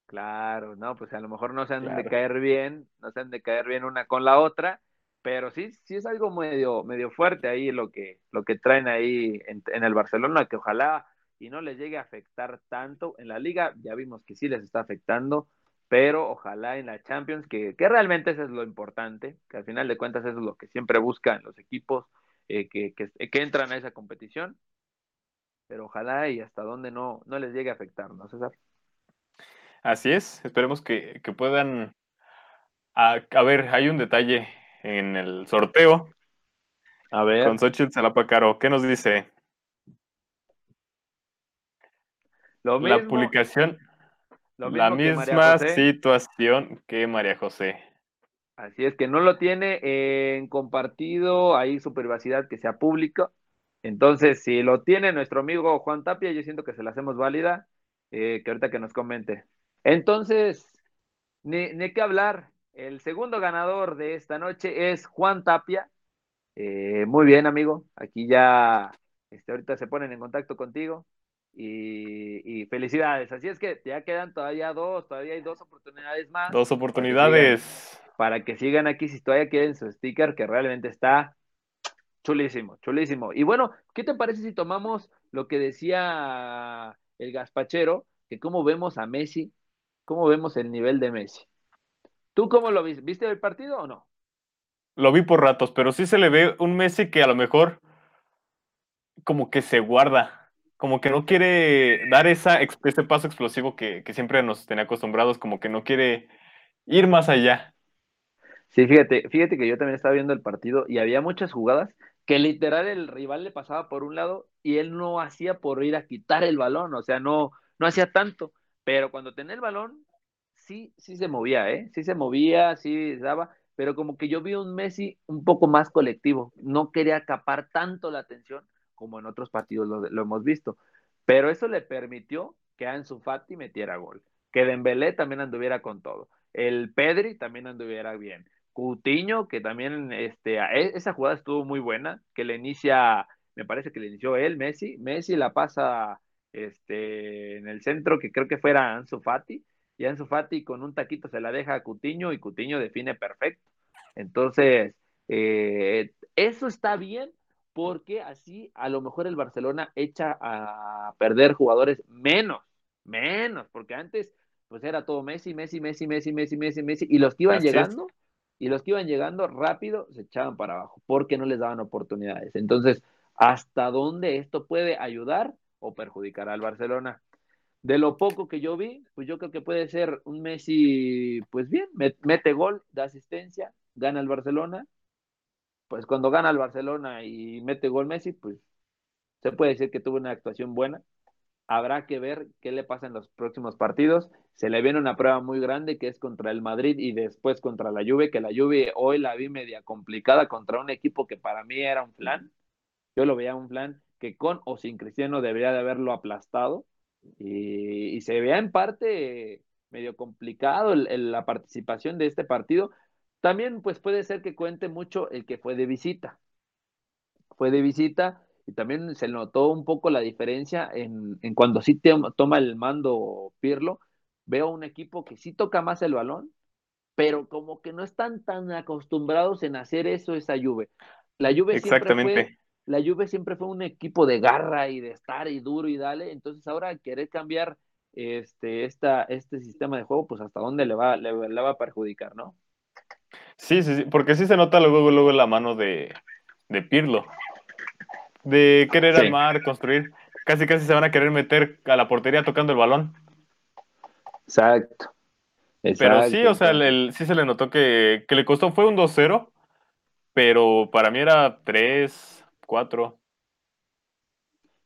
Claro, no, pues a lo mejor no se han claro. de caer bien, no se han de caer bien una con la otra, pero sí, sí es algo medio, medio fuerte ahí lo que, lo que traen ahí en, en el Barcelona, que ojalá y no les llegue a afectar tanto. En la liga ya vimos que sí les está afectando, pero ojalá en la Champions, que, que realmente eso es lo importante, que al final de cuentas eso es lo que siempre buscan los equipos eh, que, que, que, entran a esa competición. pero ojalá y hasta dónde no, no les llegue a afectar, ¿no, César? Así es, esperemos que, puedan... A, ver, hay un detalle en el sorteo. A ver. Con Xochitl Salapacaro, ¿qué nos dice? Lo la publicación, la misma situación que María José. Así es que no lo tiene en compartido ahí su privacidad que sea público. Entonces, si lo tiene nuestro amigo Juan Tapia, yo siento que se la hacemos válida, eh, que ahorita que nos comente. Entonces, ni, ni qué hablar. El segundo ganador de esta noche es Juan Tapia. Eh, muy bien, amigo. Aquí ya, este, ahorita se ponen en contacto contigo. Y, felicidades. Así es que ya quedan todavía dos, todavía hay dos oportunidades más. Dos oportunidades. Para que sigan, aquí si todavía quieren su sticker, que realmente está chulísimo, chulísimo. Y bueno, ¿qué te parece si tomamos lo que decía el Gaspachero, que cómo vemos a Messi, cómo vemos el nivel de Messi? ¿Tú cómo lo viste? ¿Viste el partido o no? Lo vi por ratos, pero sí se le ve un Messi que a lo mejor como que se guarda como que no quiere dar ese paso explosivo que, siempre nos tenía acostumbrados, como que no quiere ir más allá. Sí, fíjate, fíjate que yo también estaba viendo el partido y había muchas jugadas que literal el rival le pasaba por un lado y él no hacía por ir a quitar el balón, o sea, no, no hacía tanto, pero cuando tenía el balón, sí, sí se movía, ¿eh? Sí se movía, sí daba, pero como que yo vi un Messi un poco más colectivo, no quería acapar tanto la atención como en otros partidos lo, hemos visto. Pero eso le permitió que Ansu Fati metiera gol, que Dembélé también anduviera con todo, el Pedri también anduviera bien, Cutiño, que también, este, e, esa jugada estuvo muy buena, que le inicia, me parece que le inició él, Messi, Messi la pasa este, en el centro, que creo que fuera Ansu Fati, y Ansu Fati con un taquito se la deja a Cutiño y Cutiño define perfecto. Entonces, eh, eso está bien porque así a lo mejor el Barcelona echa a perder jugadores menos, menos, porque antes pues era todo Messi, Messi, Messi, Messi, Messi, Messi, Messi, y los que iban llegando, y los que iban llegando rápido se echaban para abajo, porque no les daban oportunidades. Entonces, ¿hasta dónde esto puede ayudar o perjudicar al Barcelona? De lo poco que yo vi, pues yo creo que puede ser un Messi, pues bien, mete gol, da asistencia, gana el Barcelona, pues cuando gana el Barcelona y mete gol Messi, pues se puede decir que tuvo una actuación buena. Habrá que ver qué le pasa en los próximos partidos. Se le viene una prueba muy grande que es contra el Madrid y después contra la Juve, que la Juve hoy la vi media complicada contra un equipo que para mí era un plan. Yo lo veía un plan que con o sin Cristiano debería de haberlo aplastado y, se veía en parte medio complicado la participación de este partido, también pues puede ser que cuente mucho el que fue de visita. Fue de visita y también se notó un poco la diferencia en, cuando sí toma el mando Pirlo. Veo un equipo que sí toca más el balón, pero como que no están tan acostumbrados en hacer eso esa Juve. La Juve siempre fue la Juve siempre fue un equipo de garra y de estar y duro y dale, entonces ahora querer cambiar este, esta, este sistema de juego, pues hasta dónde le va, le va a perjudicar, ¿no? Sí, sí, sí, porque sí se nota luego, luego la mano de, de Pirlo. De querer armar, construir. Casi, casi se van a querer meter a la portería tocando el balón. Exacto. pero sí, o sea, el, sí se le notó que, le costó, fue un 2-0, pero para mí era 3, 4.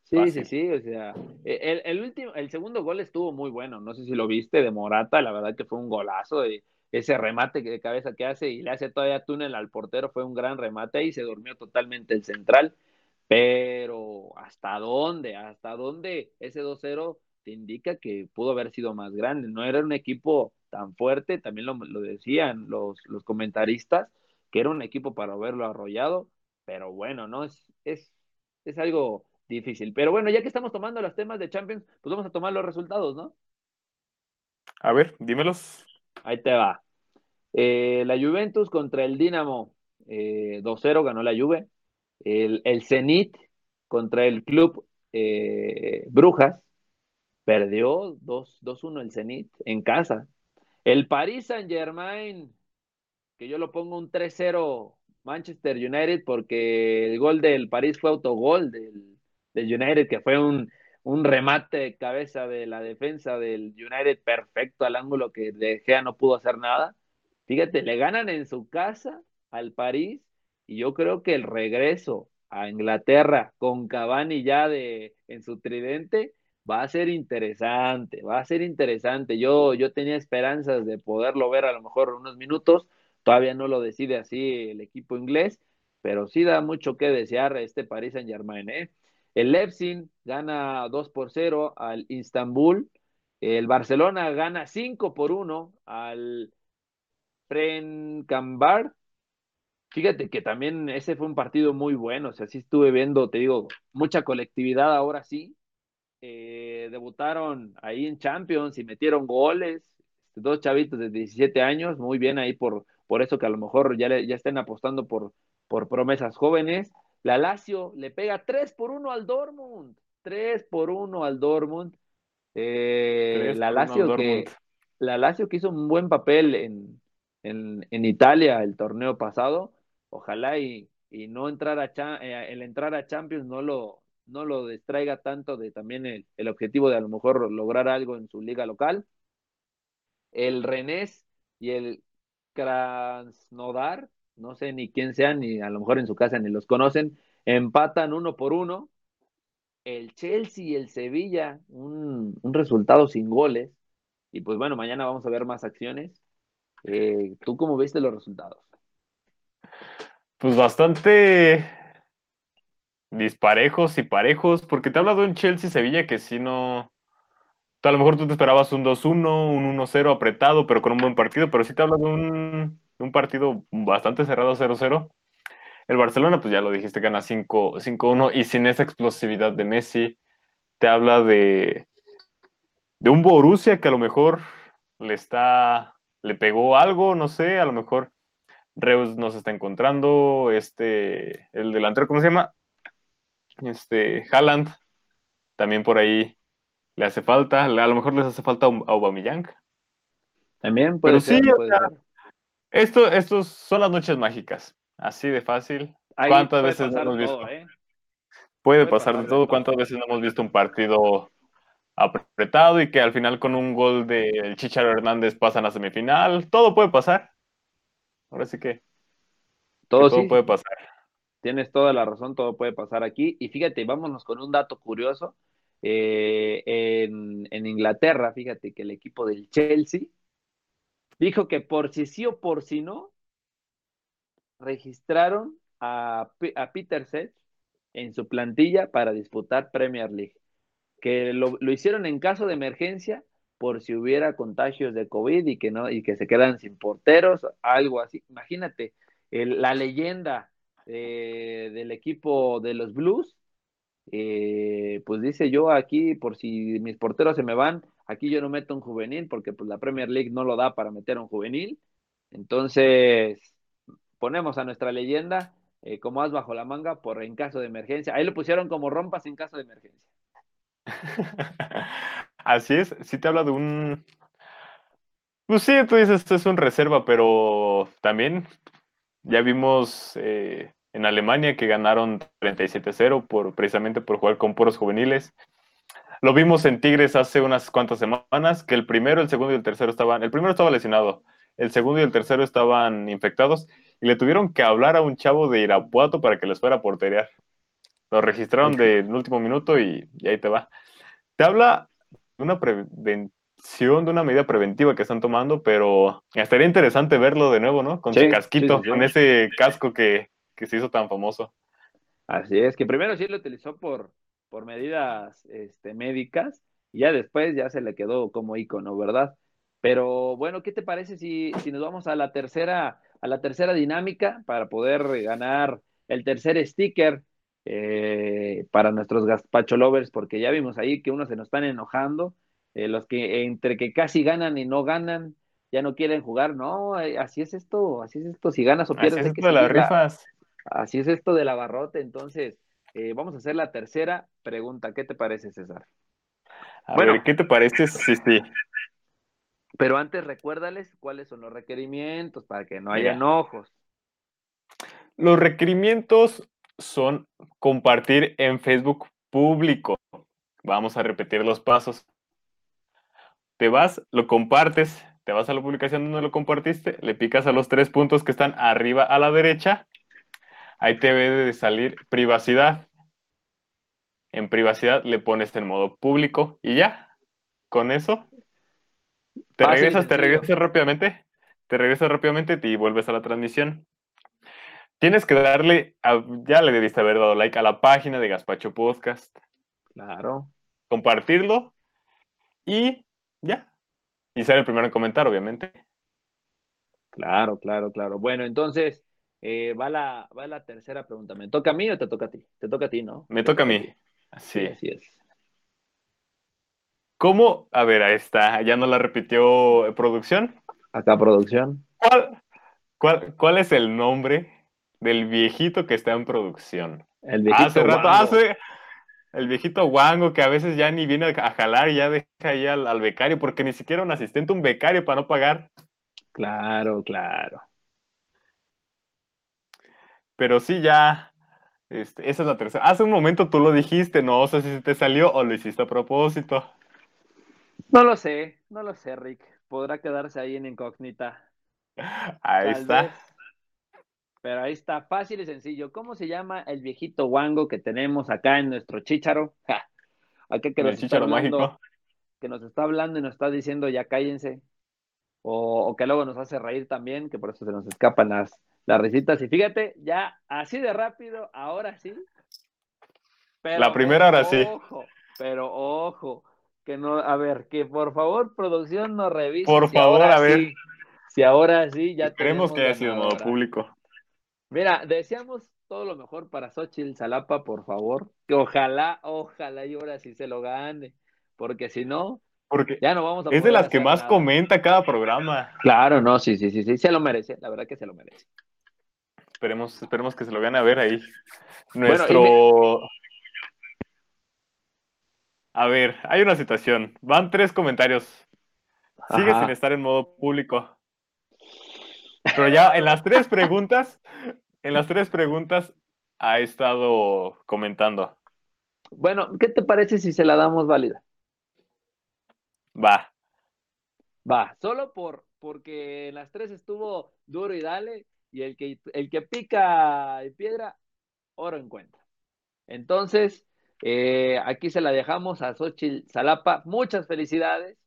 Sí, sí, sí, o sea, el, el, último, el segundo gol estuvo muy bueno, no sé si lo viste, de Morata, la verdad que fue un golazo, y ese remate de cabeza que hace y le hace todavía túnel al portero fue un gran remate y se durmió totalmente el central. Pero ¿hasta dónde? ¿Hasta dónde ese 2-0 te indica que pudo haber sido más grande? No era un equipo tan fuerte, también lo, decían los, los comentaristas, que era un equipo para haberlo arrollado, pero bueno, ¿no? Es, es, es algo difícil. Pero bueno, ya que estamos tomando los temas de Champions, pues vamos a tomar los resultados, ¿no? A ver, dímelos. Ahí te va. Eh, la Juventus contra el Dinamo, eh, 2-0 ganó la Juve. El, el Zenit contra el club eh, Brujas, perdió 2-1 el Zenit en casa. El Paris Saint Germain, que yo lo pongo un 3-0 Manchester United porque el gol del París fue autogol del, del United, que fue un, un remate de cabeza de la defensa del United perfecto al ángulo que De Gea no pudo hacer nada. Fíjate, le ganan en su casa al París y yo creo que el regreso a Inglaterra con Cavani ya de en su tridente va a ser interesante, va a ser interesante. Yo, yo tenía esperanzas de poderlo ver a lo mejor unos minutos, todavía no lo decide así el equipo inglés, pero sí da mucho que desear este Paris Saint Germain. ¿eh? El Leipzig gana 2 por 0 al Istanbul, el Barcelona gana 5 por 1 al Cambar. Fíjate que también ese fue un partido muy bueno, o sea, sí estuve viendo, te digo, mucha colectividad ahora sí, eh, debutaron ahí en Champions y metieron goles, dos chavitos de 17 años, muy bien ahí por, por eso que a lo mejor ya, ya estén apostando por, por promesas jóvenes. La Lazio le pega 3 por 1 al Dortmund, 3 por 1 al Dortmund. Eh, la, Lazio que, la Lazio que hizo un buen papel en, en, en Italia el torneo pasado, ojalá y, y no entrar a eh, el entrar a Champions no lo, no lo distraiga tanto de también el, objetivo de a lo mejor lograr algo en su liga local. El Renés y el Krasnodar, no sé ni quién sean, ni a lo mejor en su casa ni los conocen, empatan uno por uno. El Chelsea y el Sevilla, un, resultado sin goles. Y pues bueno, mañana vamos a ver más acciones. Eh, ¿Tú cómo viste los resultados? Pues bastante disparejos y parejos, porque te habla de un Chelsea-Sevilla que si no... A lo mejor tú te esperabas un 2-1, un 1-0 apretado, pero con un buen partido, pero sí te habla de un, un partido bastante cerrado 0-0. El Barcelona, pues ya lo dijiste, gana 5-1 y sin esa explosividad de Messi, te habla de, de un Borussia que a lo mejor le está, le pegó algo, no sé, a lo mejor Reus no se está encontrando, este, el delantero, ¿cómo se llama? Este, Haaland, también por ahí le hace falta, a lo mejor les hace falta a Aubameyang. También puede ser, sí, esto, estos son las noches mágicas, así de fácil. ¿Cuántas veces no hemos visto? ¿eh? Puede, pasar, de todo. ¿Cuántas veces no hemos visto un partido apretado y que al final con un gol del Chicharo Hernández pasan a semifinal? Todo puede pasar. Ahora sí que, todo, todo puede pasar. Tienes toda la razón, todo puede pasar aquí. Y fíjate, vámonos con un dato curioso. Eh, en, Inglaterra, fíjate que el equipo del Chelsea dijo que por si sí o por si no, registraron a, a Peter Sech en su plantilla para disputar Premier League. Que lo, lo, hicieron en caso de emergencia por si hubiera contagios de COVID y que no y que se quedan sin porteros, algo así. Imagínate, la leyenda del equipo de los Blues, eh, pues dice yo aquí, por si mis porteros se me van, aquí yo no meto un juvenil, porque pues la Premier League no lo da para meter un juvenil. Entonces, ponemos a nuestra leyenda eh, como as bajo la manga por en caso de emergencia. Ahí lo pusieron como rompas en caso de emergencia. [laughs] Así es, si te habla de un... Pues sí, tú dices, esto es un reserva, pero también ya vimos eh, en Alemania que ganaron 37-0 por, precisamente por jugar con puros juveniles. Lo vimos en Tigres hace unas cuantas semanas, que el primero, el segundo y el tercero estaban, el primero estaba lesionado, el segundo y el tercero estaban infectados y le tuvieron que hablar a un chavo de Irapuato para que les fuera a porterear. Lo registraron del último minuto y, ahí te va. Te habla de una prevención de una medida preventiva que están tomando, pero estaría interesante verlo de nuevo, ¿no? Con su casquito, con ese casco que, se hizo tan famoso. Así es, que primero sí lo utilizó por, por medidas este, médicas y ya después ya se le quedó como icono, ¿verdad? Pero bueno, ¿qué te parece si, si nos vamos a la tercera, a la tercera dinámica para poder ganar el tercer sticker eh, para nuestros gazpacho lovers? Porque ya vimos ahí que unos se nos están enojando eh, los que entre que casi ganan y no ganan, ya no quieren jugar, no, eh, así es esto, así es esto, si ganas o pierdes. Así es esto de las rifas. Así es esto de la barrote, entonces eh, vamos a hacer la tercera pregunta, ¿qué te parece César? bueno, ¿qué te parece? Sí, sí. Pero antes recuérdales cuáles son los requerimientos para que no haya enojos. Los requerimientos son compartir en Facebook público. Vamos a repetir los pasos. Te vas, lo compartes, te vas a la publicación donde lo compartiste, le picas a los tres puntos que están arriba a la derecha. Ahí te debe de salir privacidad. En privacidad le pones en modo público y ya. Con eso te Fácil regresas, te regresas rápidamente, te regresas rápidamente y vuelves a la transmisión. Tienes que darle, a- ya le debiste haber dado like a la página de Gaspacho Podcast, Claro. compartirlo y ya. Y ser el primero en comentar, obviamente. Claro, claro, claro. Bueno, entonces eh, va, la, va la tercera pregunta. ¿Me toca a mí o te toca a ti? Te toca a ti, ¿no? Me toca a mí. ti. Así. así es. ¿Cómo? A ver, ahí está. Ya no la repitió eh, producción. Acá producción. ¿Cuál, cuál, cuál es el nombre del viejito que está en producción? El viejito hace rato, hace el viejito guango que a veces ya ni viene a jalar y ya deja ahí al, al becario, porque ni siquiera un asistente, un becario para no pagar. Claro, claro. Pero sí, ya. Este, esa es la tercera. Hace un momento tú lo dijiste, no sé si se te salió o lo hiciste a propósito. No lo sé, no lo sé, Rick. Podrá quedarse ahí en incógnita. [laughs] Ahí Tal está. vez. Pero ahí está, fácil y sencillo. ¿Cómo se llama el viejito guango que tenemos acá en nuestro chícharo? Ja, Acá que el nos, está chicharo hablando, mágico. que nos está hablando y nos está diciendo ya cállense. O, o que luego nos hace reír también, que por eso se nos escapan las, las risitas. Y fíjate, ya así de rápido, ahora sí. Pero, La primera ahora sí. Ojo, pero ojo, que no, a ver, que por favor, producción nos revise. Por si favor, a ver. sí- si ahora sí ya tenemos que haya sido modo público. Mira, deseamos todo lo mejor para Xochitl Salapa, por favor. Que ojalá, ojalá y ahora sí se lo gane. Porque si no, Porque ya no vamos a es de las que más nada. comenta cada programa. Claro, no, sí, sí, sí, sí, se lo merece. La verdad que se lo merece. Esperemos, esperemos que se lo gane a ver ahí. Bueno, Nuestro. A ver, hay una situación. Van tres comentarios. Sigue Ajá. sin estar en modo público. Pero ya en las tres preguntas, en las tres preguntas ha estado comentando. Bueno, ¿qué te parece si se la damos válida? Va. Va, solo por porque en las tres estuvo duro y dale, y el que, el que pica piedra, oro encuentra. Entonces, eh, aquí se la dejamos a Xochitl Salapa. Muchas felicidades.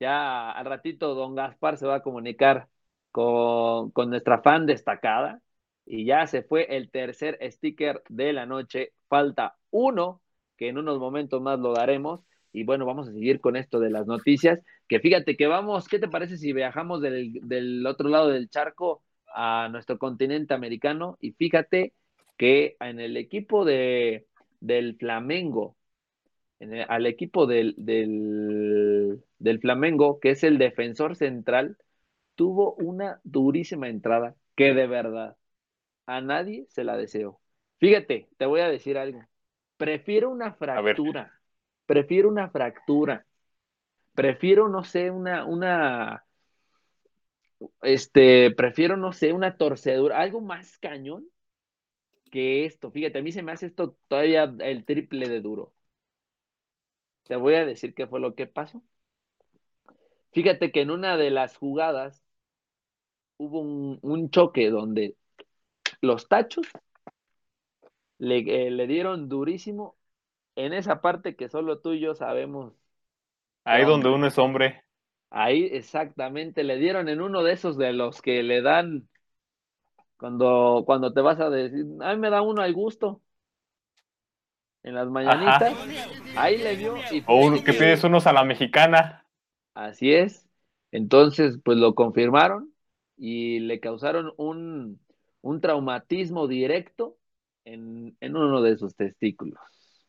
Ya al ratito don Gaspar se va a comunicar con, con nuestra fan destacada. Y ya se fue el tercer sticker de la noche. Falta uno, que en unos momentos más lo daremos. Y bueno, vamos a seguir con esto de las noticias. Que fíjate que vamos, ¿qué te parece si viajamos del, del otro lado del charco a nuestro continente americano? Y fíjate que en el equipo de, del Flamengo, en el- al equipo del, del, del Flamengo, que es el defensor central, tuvo una durísima entrada que de verdad a nadie se la deseo. Fíjate, te voy a decir algo. Prefiero una fractura. Prefiero una fractura. Prefiero, no sé, una, una, este, prefiero, no sé, una torcedura, algo más cañón que esto. Fíjate, a mí se me hace esto todavía el triple de duro. Te voy a decir qué fue lo que pasó. Fíjate que en una de las jugadas hubo un, un choque donde los tachos le, eh, le dieron durísimo en esa parte que solo tú y yo sabemos. Ahí donde uno es hombre. Ahí exactamente le dieron en uno de esos de los que le dan cuando, cuando te vas a decir, a mí me da uno al gusto. En las mañanitas, ahí le dio y O uno que pides unos a la mexicana. Así es. Entonces, pues lo confirmaron y le causaron un, un traumatismo directo en, en uno de sus testículos.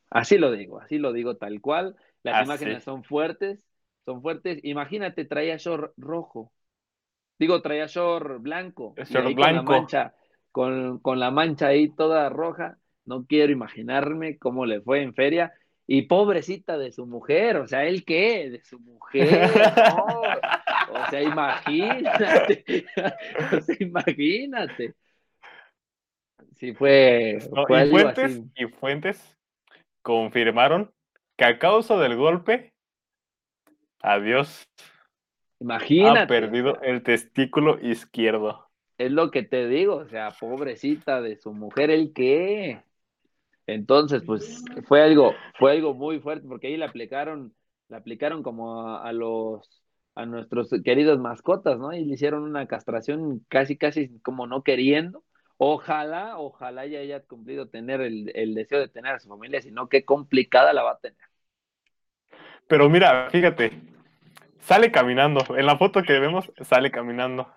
Así lo digo, así lo digo tal cual. Las Ah, imágenes sí. son fuertes, son fuertes. Imagínate, traía short rojo. Digo, traía short blanco. Short ahí con la blanco. mancha, con, con la mancha ahí toda roja. No quiero imaginarme cómo le fue en feria. Y pobrecita de su mujer, o sea, ¿él qué? De su mujer, ¿no? O sea, imagínate. [laughs] O sea, imagínate. Sí, fue, No, y Fuentes, así. y Fuentes confirmaron que a causa del golpe, adiós, Imagínate. ha perdido el testículo izquierdo. Es lo que te digo, o sea, pobrecita de su mujer, ¿el qué? Entonces, pues fue algo, fue algo muy fuerte, porque ahí le aplicaron, le aplicaron como a, a los, a nuestros queridos mascotas, ¿no? Y le hicieron una castración casi, casi como no queriendo. Ojalá, ojalá ya haya cumplido tener el, el deseo de tener a su familia, sino qué complicada la va a tener. Pero mira, fíjate, sale caminando. En la foto que vemos, sale caminando.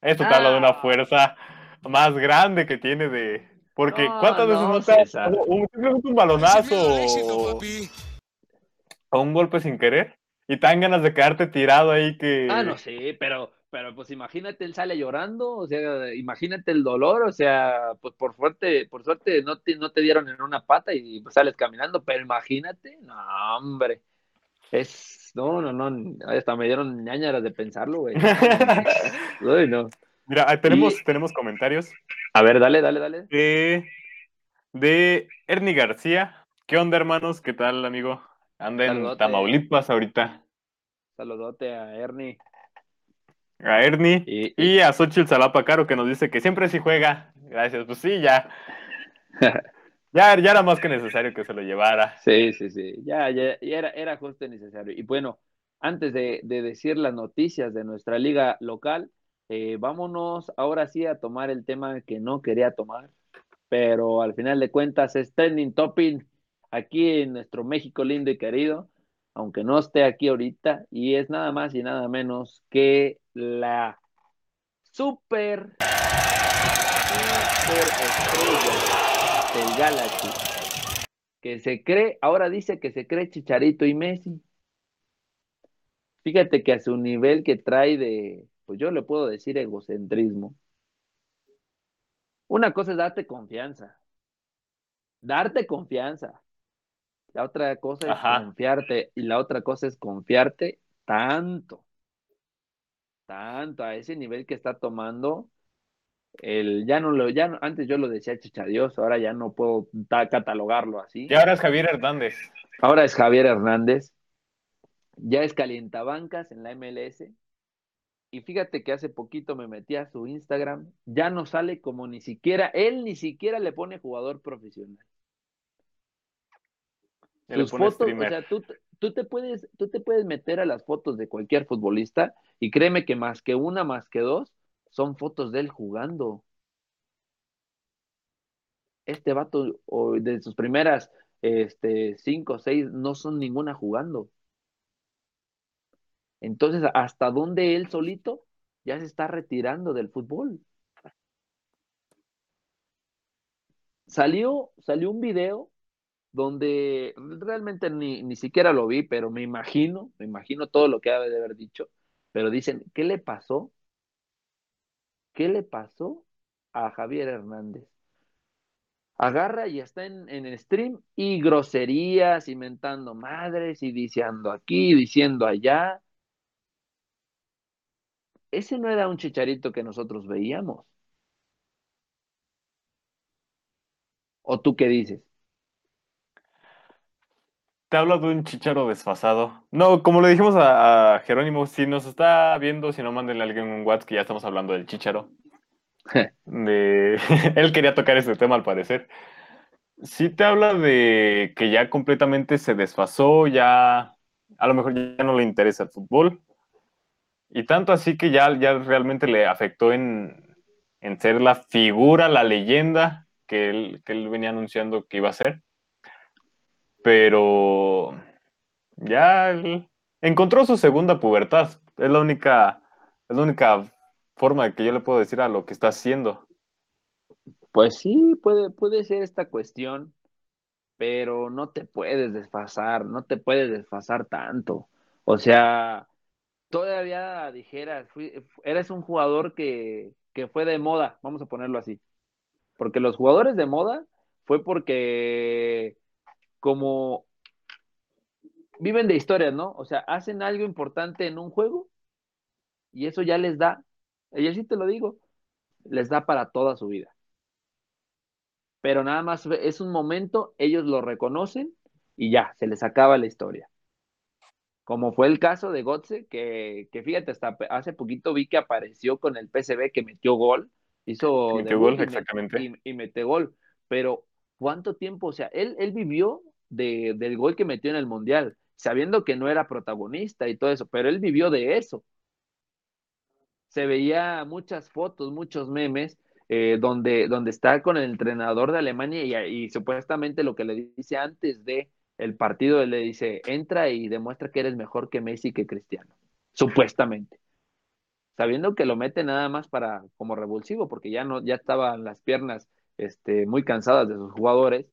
Esto te habla de una Ah. fuerza más grande que tiene de. Porque No, ¿cuántas veces no, te ha- un, balonazo éxito, o un golpe sin querer? Y tan ganas de quedarte tirado ahí que. Ah, no sí, pero, pero pues imagínate, él sale llorando, o sea, imagínate el dolor, o sea, pues por suerte, por suerte no te, no te dieron en una pata y pues, sales caminando, pero imagínate, no, hombre, es, no, no, no, hasta me dieron ñañaras de pensarlo, güey. [laughs] Uy, no. Mira, tenemos, Y- tenemos comentarios A ver, dale, dale, dale. de, de Ernie García. ¿Qué onda, hermanos? ¿Qué tal, amigo? Anda en. Tamaulipas ahorita. Saludote a Ernie. A Ernie. Y, Y a Xochitl Salapa Caro que nos dice que siempre sí juega. Gracias. Pues sí, ya. [laughs] Ya, ya era más que necesario que se lo llevara. Sí, sí, sí, ya, ya, era, era justo y necesario. Y bueno, antes de, de decir las noticias de nuestra liga local, eh, vámonos ahora sí a tomar el tema que no quería tomar, pero al final de cuentas es trending topping aquí en nuestro México lindo y querido, aunque no esté aquí ahorita, y es nada más y nada menos que la super, super estrella del Galaxy que se cree, ahora dice que se cree Chicharito y Messi. Fíjate que a su nivel que trae de, pues yo le puedo decir egocentrismo. Una cosa es darte confianza, darte confianza. La otra cosa es Ajá. confiarte y la otra cosa es confiarte tanto, tanto a ese nivel que está tomando. El, ya no lo, ya no- antes yo lo decía chichadios, ahora ya no puedo ta- catalogarlo así. Y ahora es Javier Hernández. Ahora es Javier Hernández, ya es calientabancas en la MLS. Y fíjate que hace poquito me metí a su Instagram, ya no sale como ni siquiera, él ni siquiera le pone jugador profesional. Sus fotos, o sea, tú, tú te puedes, tú te puedes meter a las fotos de cualquier futbolista y créeme que más que una, más que dos, son fotos de él jugando. Este vato, o de sus primeras este, cinco o seis, no son ninguna jugando. Entonces, ¿hasta dónde él solito ya se está retirando del fútbol? Salió, salió un video donde realmente ni, ni siquiera lo vi, pero me imagino, me imagino todo lo que debe de haber dicho, pero dicen, ¿qué le pasó? ¿Qué le pasó a Javier Hernández? Agarra y está en, en stream y groserías, inventando madres y diciendo aquí, diciendo allá. Ese no era un chicharito que nosotros veíamos. ¿O tú qué dices? Te hablo de un chicharo desfasado. No, como le dijimos a, a Jerónimo, si nos está viendo, si no, mándenle a alguien un WhatsApp que ya estamos hablando del chicharo. [laughs] De... [laughs] Él quería tocar ese tema al parecer. Sí te habla de que ya completamente se desfasó, ya a lo mejor ya no le interesa el fútbol. Y tanto así que ya, ya realmente le afectó en, en ser la figura, la leyenda que él, que él venía anunciando que iba a ser. Pero ya encontró su segunda pubertad. Es la única, es la única forma que yo le puedo decir a lo que está haciendo. Pues sí, puede, puede ser esta cuestión, pero no te puedes desfasar, no te puedes desfasar tanto. O sea, todavía dijeras, eres un jugador que, que fue de moda, vamos a ponerlo así. Porque los jugadores de moda fue porque como viven de historias, ¿no? O sea, hacen algo importante en un juego y eso ya les da, y así te lo digo, les da para toda su vida. pero nada más es un momento, ellos lo reconocen y ya, se les acaba la historia. Como fue el caso de Gotze, que, que fíjate, hasta hace poquito vi que apareció con el PCB que metió gol, hizo metió gol, exactamente. Y, y, metió gol, pero ¿cuánto tiempo? O sea, él, él vivió de, del gol que metió en el Mundial, sabiendo que no era protagonista y todo eso, pero él vivió de eso. Se veía muchas fotos, muchos memes, eh, donde, donde está con el entrenador de Alemania y, supuestamente lo que le dice antes de el partido, él le dice, entra y demuestra que eres mejor que Messi que Cristiano, supuestamente. Sabiendo que lo mete nada más para como revulsivo, porque ya no, ya estaban las piernas este, muy cansadas de sus jugadores.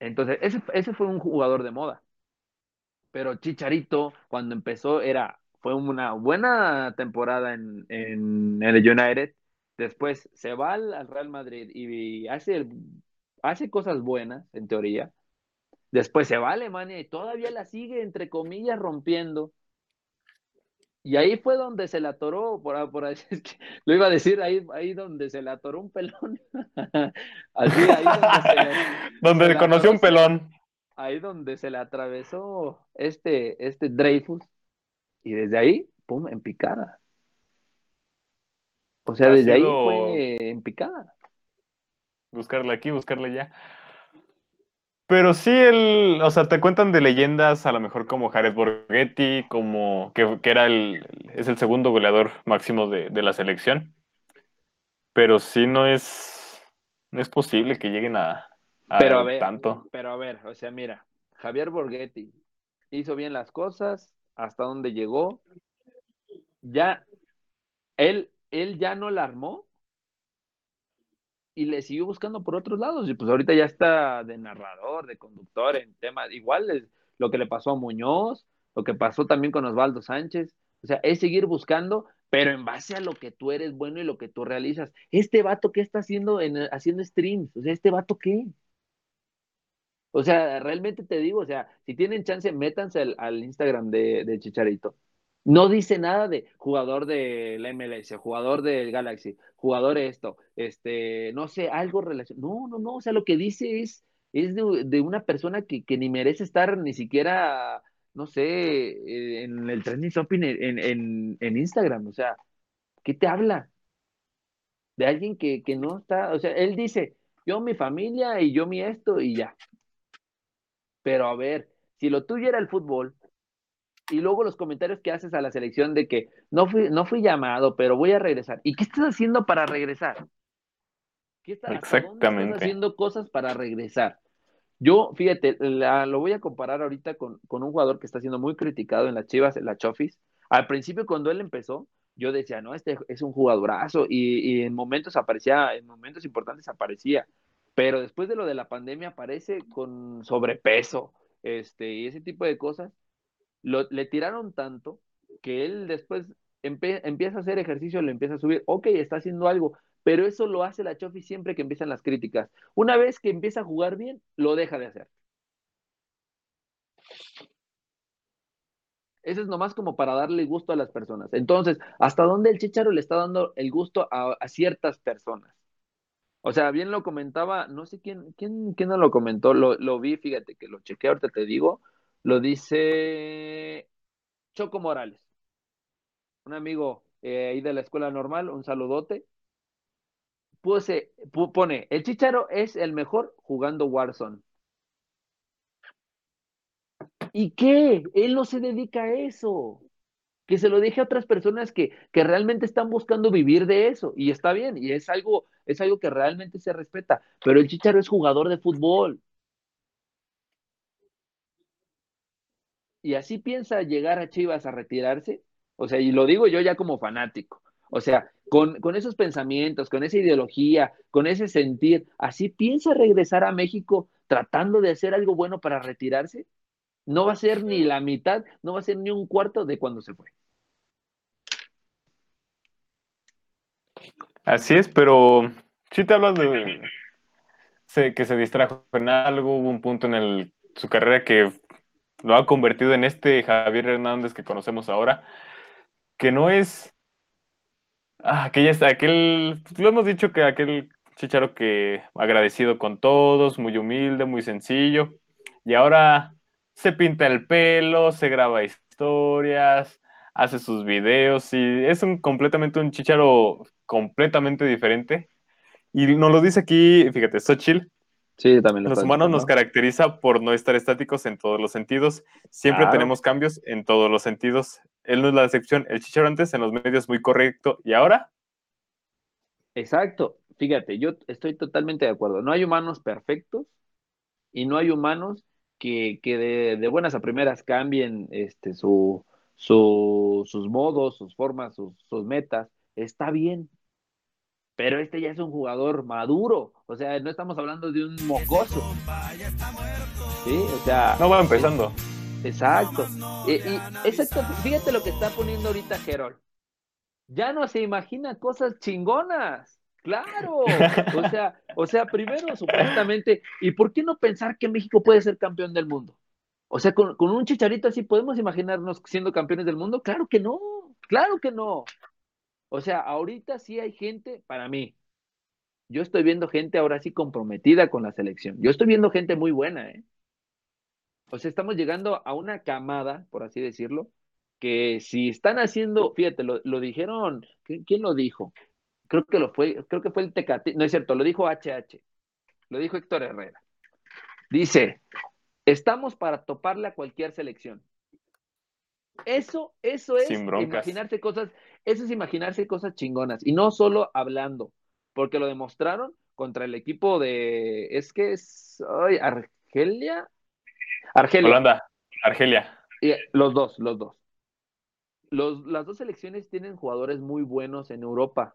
Entonces, ese, ese fue un jugador de moda. Pero Chicharito, cuando empezó, era, fue una buena temporada en, en, el United. Después se va al, al Real Madrid y hace, hace cosas buenas, en teoría. Después se va a Alemania y todavía la sigue, entre comillas, rompiendo. Y ahí fue donde se la atoró, por, por [laughs] es que lo iba a decir, ahí, ahí donde se le atoró un pelón. [laughs] Así, ahí donde se le, [laughs] donde se conoció un pelón. Ahí donde se le atravesó este, este Dreyfus. Y desde ahí, pum, en picada. O sea, Ha desde ahí fue en picada. Buscarle aquí, buscarle allá. Pero sí, el, o sea, te cuentan de leyendas a lo mejor como Jared Borghetti, como que, que era el, es el segundo goleador máximo de, de la selección. Pero sí no es, no es posible que lleguen a, a Pero a ver, tanto. pero a ver, o sea, mira, Javier Borghetti hizo bien las cosas, hasta donde llegó. Ya, él, él ya no la armó y le siguió buscando por otros lados. Y pues ahorita ya está de narrador, de conductor en temas. Igual es lo que le pasó a Muñoz, lo que pasó también con Osvaldo Sánchez. O sea, es seguir buscando, pero en base a lo que tú eres bueno y lo que tú realizas. Este vato, ¿qué está haciendo en, haciendo streams? O sea, ¿este vato qué? O sea, realmente te digo, o sea, si tienen chance, métanse al, al Instagram de, de Chicharito. No dice nada de jugador del MLS, jugador del Galaxy, jugador esto, este, no sé, algo relacionado. No, no, no, o sea, lo que dice es, es de, de una persona que, que, ni merece estar ni siquiera, no sé, eh, en el trending shopping en, en, en, Instagram. O sea, ¿qué te habla? De alguien que, que no está, o sea, él dice, yo mi familia y yo mi esto y ya. Pero a ver, si lo tuyo era el fútbol, y luego los comentarios que haces a la selección de que no fui, no fui llamado, pero voy a regresar. ¿Y qué estás haciendo para regresar? ¿Qué estás, Exactamente. estás haciendo cosas para regresar? Yo, fíjate, la, lo voy a comparar ahorita con, con, un jugador que está siendo muy criticado en las Chivas, en la Chofis. Al principio, cuando él empezó, yo decía, no, este es un jugadorazo, y, y en momentos aparecía, en momentos importantes aparecía, pero después de lo de la pandemia aparece con sobrepeso, este, y ese tipo de cosas, lo, le tiraron tanto que él después empieza a hacer ejercicio, le empieza a subir, ok, está haciendo algo, pero eso lo hace la Chofi siempre que empiezan las críticas. Una vez que empieza a jugar bien, lo deja de hacer. Eso es nomás como para darle gusto a las personas. Entonces, ¿hasta dónde el Chicharo le está dando el gusto a, a ciertas personas? O sea, bien lo comentaba, no sé quién, quién, quién no lo comentó, lo, lo vi, fíjate que lo chequeé, ahorita te digo, lo dice Choco Morales, un amigo eh, ahí de la escuela normal, un saludote. Pone, el Chicharo es el mejor jugando Warzone. ¿Y qué? Él no se dedica a eso. Que se lo deje a otras personas que, que realmente están buscando vivir de eso. Y está bien, y es algo, es algo que realmente se respeta. Pero el Chicharo es jugador de fútbol. Y así piensa llegar a Chivas a retirarse, o sea, y lo digo yo ya como fanático, o sea, con, esos pensamientos, con esa ideología, con ese sentir, así piensa regresar a México tratando de hacer algo bueno para retirarse, no va a ser ni la mitad, no va a ser ni un cuarto de cuando se fue. Así es, pero si te hablas de que se distrajo en algo, hubo un punto en su carrera que lo ha convertido en este Javier Hernández que conocemos ahora, que no es ah, aquella, aquel, lo hemos dicho que aquel Chicharo que agradecido con todos, muy humilde, muy sencillo. Y ahora se pinta el pelo, se graba historias, hace sus videos y es un completamente un Chicharo completamente diferente. Y nos lo dice aquí, fíjate, Xochitl, Sí, también lo los humanos nos caracteriza por no estar estáticos en todos los sentidos. Siempre Claro. tenemos cambios en todos los sentidos. Él no es la excepción. El Chicharo antes en los medios muy correcto. ¿Y ahora? Exacto. Fíjate, yo estoy totalmente de acuerdo. No hay humanos perfectos y no hay humanos que, que de, de buenas a primeras cambien este, su, su- sus modos, sus formas, sus, sus metas. Está bien. Pero este ya es un jugador maduro. O sea, no estamos hablando de un mocoso. Sí, o sea. No va empezando. Exacto. Y, y- exacto, fíjate lo que está poniendo ahorita Gerol. Ya no se imagina cosas chingonas. Claro. O sea, o sea, primero supuestamente, ¿y por qué no pensar que México puede ser campeón del mundo? O sea, con, con un chicharito así, ¿podemos imaginarnos siendo campeones del mundo? Claro que no, claro que no. O sea, ahorita sí hay gente, para mí, yo estoy viendo gente ahora sí comprometida con la selección. Yo estoy viendo gente muy buena, ¿eh? O sea, estamos llegando a una camada, por así decirlo, que si están haciendo, fíjate, lo, dijeron, ¿qui- ¿quién lo dijo? Creo que lo fue, creo que fue el Tecate, no es cierto, lo dijo HH, lo dijo Héctor Herrera. Dice, estamos para toparle a cualquier selección. Eso, eso es imaginarse cosas, eso es imaginarse cosas chingonas y no solo hablando, porque lo demostraron contra el equipo de, es que es, ay, Argelia, Argelia. Holanda, Argelia. Y, eh, los dos, los dos. Los, las dos selecciones tienen jugadores muy buenos en Europa.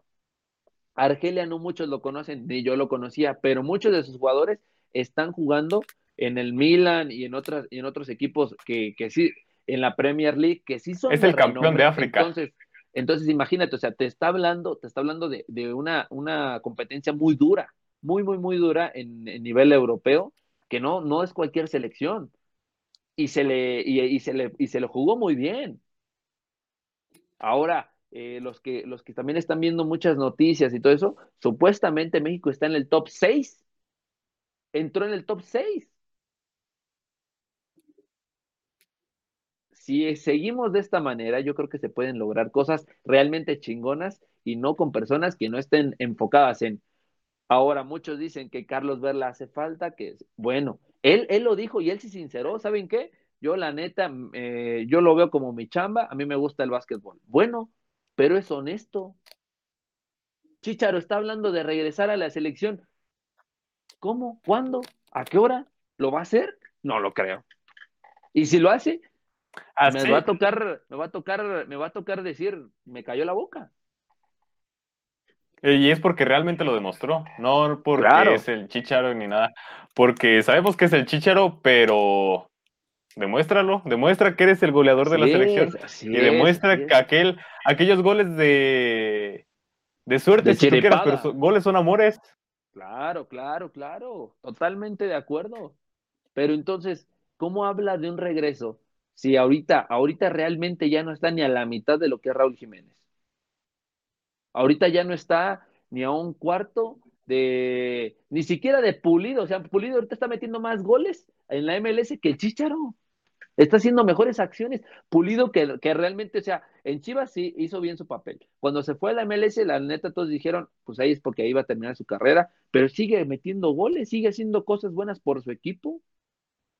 Argelia no muchos lo conocen, ni yo lo conocía, pero muchos de sus jugadores están jugando en el Milan y en otras y en otros equipos que, que sí, en la Premier League, que sí son Es de el campeón de África. Entonces, entonces imagínate, o sea, te está hablando, te está hablando de, de una, una competencia muy dura, muy, muy, muy dura en, en nivel europeo, que no, no es cualquier selección. Y se le, y, y se le, y se le jugó muy bien. Ahora, eh, los, que, los que también están viendo muchas noticias y todo eso, supuestamente México está en el top 6. Entró en el top 6. Si seguimos de esta manera, yo creo que se pueden lograr cosas realmente chingonas y no con personas que no estén enfocadas en. Ahora, muchos dicen que Carlos Verla hace falta, que bueno, él, él lo dijo y él se sinceró, ¿saben qué? Yo la neta, eh, yo lo veo como mi chamba, a mí me gusta el básquetbol. Bueno, pero es honesto. Chicharo está hablando de regresar a la selección. ¿Cómo? ¿Cuándo? ¿A qué hora? ¿Lo va a hacer? No lo creo. Y si lo hace, Me va a tocar, me va a tocar, me va a tocar decir, me cayó la boca. y es porque realmente lo demostró, no porque Claro. es el Chicharo ni nada. Porque sabemos que es el Chicharo, pero demuéstralo, demuestra que eres el goleador de la selección. es, y es, demuestra es. que aquel, aquellos goles de, de suerte, De si tú quieras, pero goles son amores. Claro, claro, claro, totalmente de acuerdo. Pero entonces, ¿cómo habla de un regreso si ahorita, ahorita realmente ya no está ni a la mitad de lo que es Raúl Jiménez? Ahorita ya no está ni a un cuarto de, ni siquiera de Pulido, o sea, Pulido ahorita está metiendo más goles en la MLS que el Chícharo. Está haciendo mejores acciones. Pulido que, que realmente, o sea, en Chivas sí hizo bien su papel. Cuando se fue a la MLS, la neta todos dijeron, pues ahí es porque ahí iba a terminar su carrera, pero sigue metiendo goles, sigue haciendo cosas buenas por su equipo.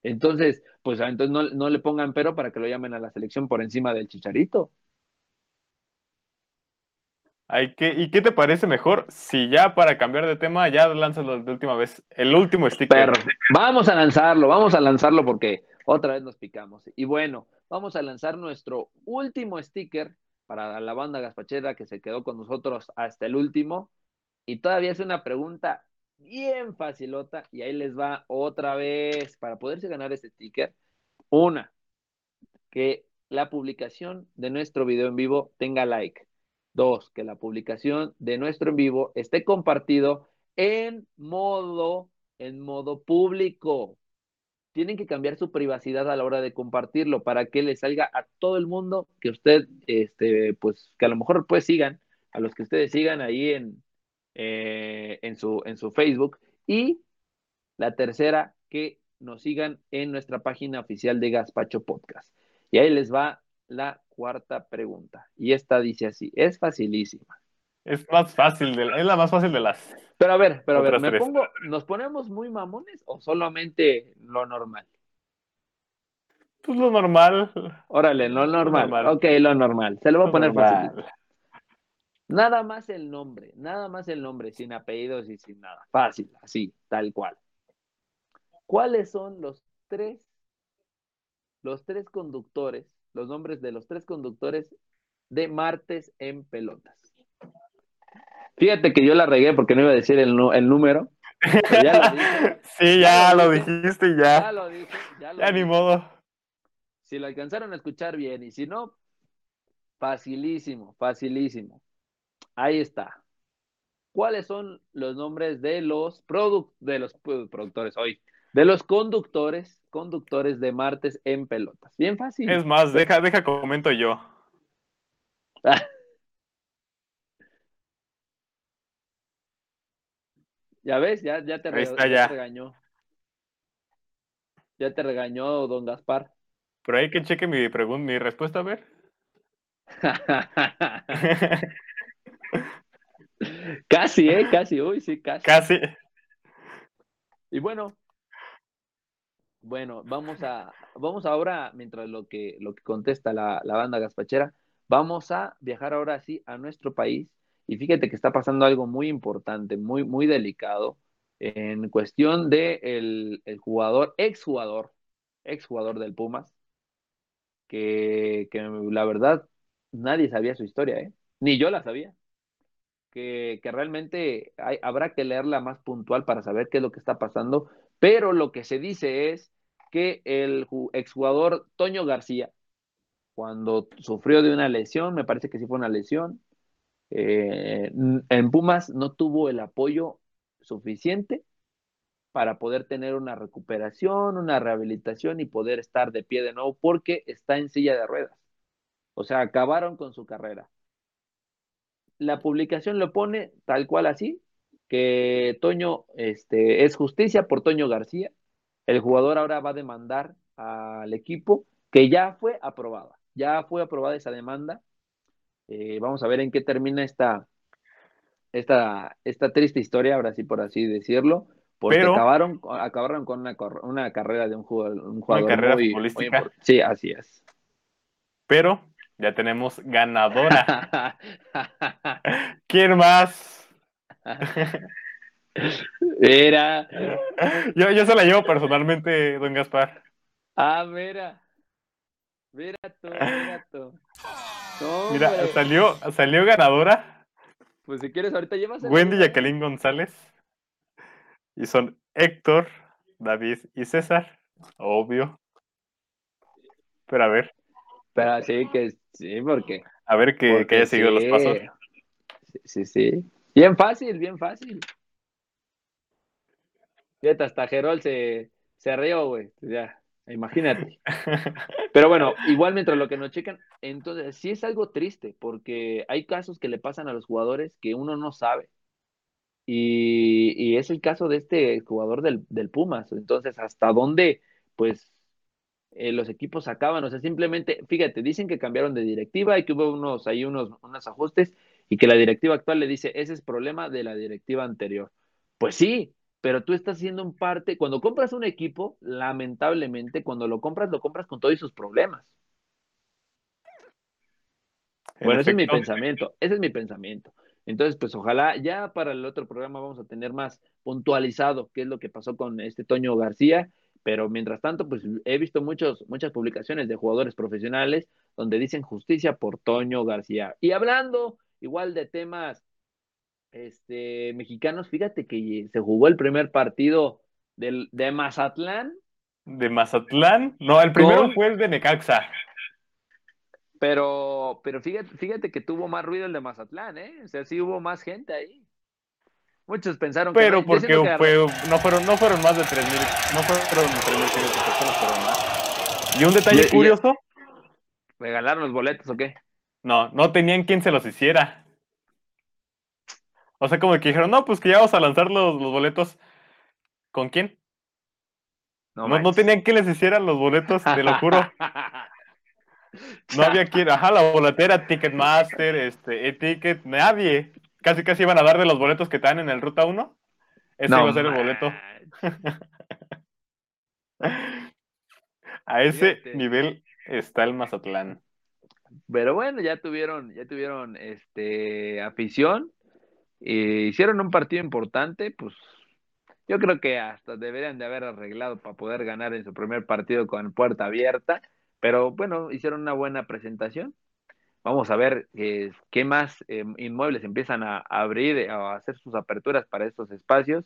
Entonces, pues ah, entonces no, no le pongan pero para que lo llamen a la selección por encima del Chicharito. Hay que, ¿Y qué te parece mejor si ya para cambiar de tema, ya lánzalo de última vez, el último sticker? Pero vamos a lanzarlo, vamos a lanzarlo porque otra vez nos picamos. Y bueno, vamos a lanzar nuestro último sticker para la banda Gaspachera que se quedó con nosotros hasta el último. Y todavía es una pregunta bien facilota y ahí les va otra vez para poderse ganar este sticker. Una, que la publicación de nuestro video en vivo tenga like. Dos, que la publicación de nuestro en vivo esté compartido en modo, en modo público. Tienen que cambiar su privacidad a la hora de compartirlo para que le salga a todo el mundo que usted, este, pues, que a lo mejor pues sigan, a los que ustedes sigan ahí en, eh, en, su, en su Facebook. Y la tercera, que nos sigan en nuestra página oficial de Gaspacho Podcast. Y ahí les va la cuarta pregunta. Y esta dice así, es facilísima. Es más fácil, de, es la más fácil de las. Pero a ver, pero a ver, ¿me tres. pongo, ¿nos ponemos muy mamones o solamente lo normal? Pues lo normal. Órale, lo normal. normal. Ok, lo normal. Se lo voy a lo poner normal. fácil. Nada más el nombre, nada más el nombre, sin apellidos y sin nada. Fácil, así, tal cual. ¿Cuáles son los tres, los tres conductores, los nombres de los tres conductores de martes en pelotas? Fíjate que yo la regué porque no iba a decir el, el número. pero ya lo dije, [laughs] Sí, Ya ya lo dijiste y ya ya. lo dije, ya lo Ya ni modo. Si lo alcanzaron a escuchar bien y si no, facilísimo, facilísimo. Ahí está. ¿Cuáles son los nombres de los de los produ- productores hoy? De los conductores, conductores de martes en pelotas. Bien fácil. Es más, deja, deja comento yo. [laughs] Ya ves, ya, ya te, Ahí re- está, ya ya. te regañó. Ya te regañó don Gaspar. Pero hay que cheque mi pregunta, mi respuesta, a ver. [laughs] casi, ¿eh? Casi, uy, sí, casi. Casi. Y bueno, bueno, vamos a, vamos ahora, mientras lo que, lo que contesta la, la banda gaspachera, vamos a viajar ahora sí a nuestro país. Y fíjate que está pasando algo muy importante, muy, muy delicado, en cuestión de el, el jugador, exjugador, exjugador del Pumas, que, que la verdad nadie sabía su historia, ¿eh? Ni yo la sabía. Que, realmente habrá que leerla más puntual para saber qué es lo que está pasando, pero lo que se dice es que el ju- exjugador Toño García, cuando sufrió de una lesión, me parece que sí fue una lesión, eh, en Pumas no tuvo el apoyo suficiente para poder tener una recuperación, una rehabilitación y poder estar de pie de nuevo porque está en silla de ruedas. O sea, acabaron con su carrera. La publicación lo pone tal cual así, que Toño este, es justicia por Toño García. El jugador ahora va a demandar al equipo que ya fue aprobada. Ya fue aprobada esa demanda. Eh, vamos a ver en qué termina esta, esta, esta triste historia, ahora sí por así decirlo, porque Pero- acabaron, acabaron con una, una carrera de un jugador, un jugador carrera muy- muy futbolística. impor- sí, así es. Pero ya tenemos ganadora. [laughs] ¿Quién más? Mira, Yo, yo se la llevo personalmente, don Gaspar. ah, mira, mira tú, mira tú. No, Mira, hombre. salió, salió ganadora Pues si quieres, ahorita llevas Wendy Jacqueline González. Y son Héctor, David y César. Obvio. Pero a ver, Pero sí, que sí, porque. a ver que, haya seguido los pasos. Sí, sí, sí. Bien fácil, bien fácil. Fíjate, hasta Gerol se, se rió, güey. Ya, imagínate. [laughs] Pero bueno, igual mientras lo que nos checan, entonces sí es algo triste, porque hay casos que le pasan a los jugadores que uno no sabe. Y, y es el caso de este jugador del, del Pumas. Entonces, ¿hasta dónde, pues, eh, los equipos acaban? O sea, simplemente, fíjate, dicen que cambiaron de directiva y que hubo unos, ahí unos, unos ajustes y que la directiva actual le dice, ese es problema de la directiva anterior. Pues sí, pero tú estás siendo un parte, cuando compras un equipo, lamentablemente, cuando lo compras, lo compras con todos sus problemas. En Bueno, ese es mi pensamiento, ese es mi pensamiento. Entonces, pues ojalá ya para el otro programa vamos a tener más puntualizado qué es lo que pasó con este Toño García, pero mientras tanto, pues he visto muchos, muchas publicaciones de jugadores profesionales donde dicen justicia por Toño García. Y hablando igual de temas este, mexicanos, fíjate que se jugó el primer partido del, de Mazatlán, De Mazatlán. No, el primero Con- fue el de Necaxa. pero, pero fíjate, fíjate que tuvo más ruido el de Mazatlán, ¿eh? O sea, sí hubo más gente ahí. Muchos pensaron que Pero porque que fue, no, fueron, no fueron más de 3.000, no fueron 3.500 personas, fueron más. Y un detalle Y- y- curioso, regalaron los boletos o qué. no, no tenían quien se los hiciera. O sea, como que dijeron, no, pues que ya vamos a lanzar los, los boletos. ¿Con quién? No, no, no, tenían que les hicieran los boletos, te lo juro. [laughs] No había quien, ajá, la boletera, Ticketmaster, este, e-ticket, nadie. Casi casi iban a dar de los boletos que están en el Ruta 1. Ese iba a ser el boleto. [laughs] a ese nivel está el Mazatlán. Pero bueno, ya tuvieron, ya tuvieron este afición. Eh, hicieron un partido importante, pues yo creo que hasta deberían de haber arreglado para poder ganar en su primer partido con puerta abierta. Pero bueno, hicieron una buena presentación. Vamos a ver eh, qué más eh, inmuebles empiezan a, abrir, a hacer sus aperturas para estos espacios.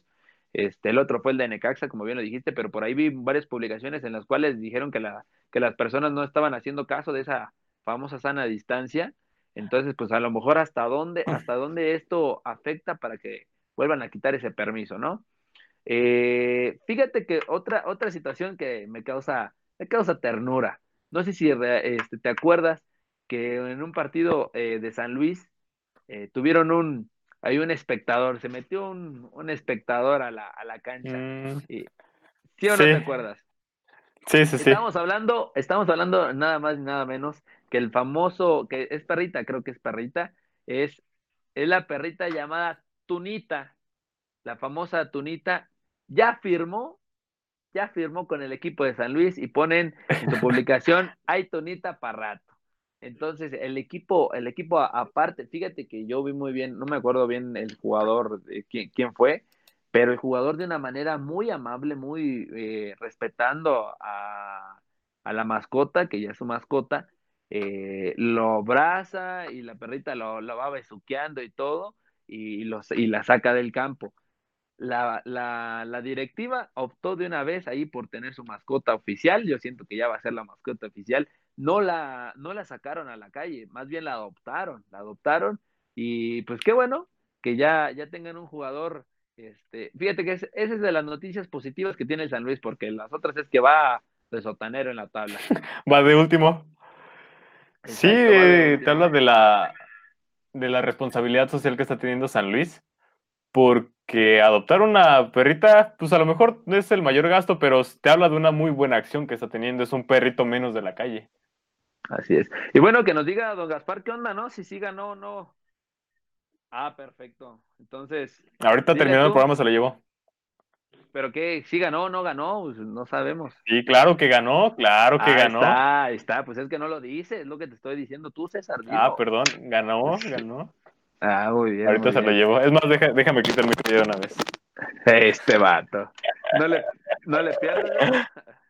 Este, el otro fue el de Necaxa, como bien lo dijiste, pero por ahí vi varias publicaciones en las cuales dijeron que, la, que las personas no estaban haciendo caso de esa famosa sana distancia. Entonces, pues a lo mejor hasta dónde, hasta dónde esto afecta para que vuelvan a quitar ese permiso, ¿no? Eh, fíjate que otra, otra situación que me causa, me causa ternura. No sé si este, te acuerdas que en un partido eh, de San Luis eh, tuvieron un, hay un espectador, se metió un, un espectador a la, a la cancha. Mm. ¿Sí o no te acuerdas? Sí, sí, sí. Estamos hablando, estamos hablando nada más y nada menos que el famoso, que es perrita, creo que es perrita, es, es la perrita llamada Tunita, la famosa Tunita, ya firmó ya firmó con el equipo de San Luis y ponen en su [laughs] publicación, hay Tonita para rato. Entonces, el equipo, el equipo aparte, fíjate que yo vi muy bien, no me acuerdo bien el jugador, quién, quién fue, pero el jugador de una manera muy amable, muy eh, respetando a, a, la mascota, que ya es su mascota, eh, lo abraza y la perrita lo, lo va besuqueando y todo, y, y la saca del campo la, la, la, directiva optó de una vez ahí por tener su mascota oficial. Yo siento que ya va a ser la mascota oficial. No la, no la sacaron a la calle, más bien la adoptaron, la adoptaron. Y pues qué bueno que ya, ya tengan un jugador. Este, fíjate que esa es de las noticias positivas que tiene el San Luis, porque las otras es que va de sotanero en la tabla. [laughs] Va de último. sí, te hablas de la, de la responsabilidad social que está teniendo San Luis porque adoptar una perrita, pues a lo mejor no es el mayor gasto, pero te habla de una muy buena acción que está teniendo, es un perrito menos de la calle. Así es. Y bueno, que nos diga don Gaspar qué onda, ¿no? Si sí ganó o no. Ah, perfecto. Entonces. Ahorita terminando el programa se lo llevó. Pero qué, sí ganó o no ganó, pues no sabemos. Sí, claro que ganó, claro que ganó. Está, está, pues es que no lo dice, es lo que te estoy diciendo tú, César. Ah, perdón, ganó, [laughs] ganó. Ah, muy bien. Ahorita se lo llevo. Es más, déjame quitar el micro de una vez. Este vato. No le, no le pierdas. [laughs]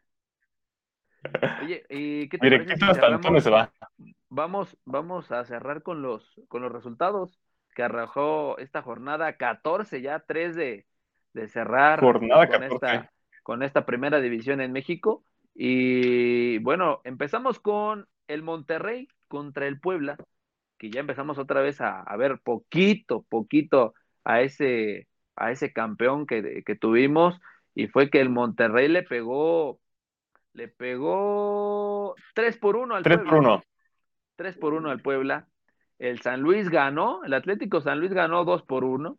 Oye, ¿y qué te Directito hasta Antonio se va. Vamos, vamos a cerrar con los, con los resultados que arrojó esta jornada 14, ya 3 de, de cerrar jornada con, esta, con esta primera división en México. Y bueno, empezamos con el Monterrey contra el Puebla que ya empezamos otra vez a, ver poquito, poquito a ese, a ese campeón que, que, tuvimos y fue que el Monterrey le pegó, le pegó 3 por 1 al 3 por 1. 3 por 1 al Puebla. El San Luis ganó, el Atlético San Luis ganó 2 por 1.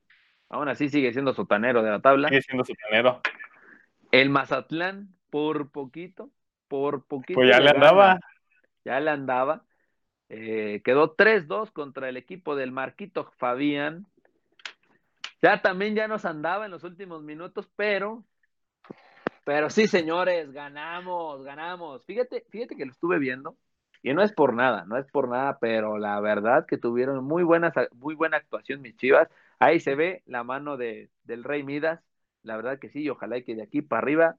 Aún así sigue siendo sotanero de la tabla. Sigue siendo sotanero. El Mazatlán, por poquito, por poquito. Pues ya le andaba. Ya le andaba. Eh, quedó 3-2 contra el equipo del Marquito Fabián. Ya también ya nos andaba en los últimos minutos, pero, pero sí, señores, ganamos, ganamos. Fíjate, fíjate que lo estuve viendo y no es por nada, no es por nada, pero la verdad que tuvieron muy buenas, muy buena actuación mis Chivas. Ahí se ve la mano de, del Rey Midas, la verdad que sí, y ojalá que de aquí para arriba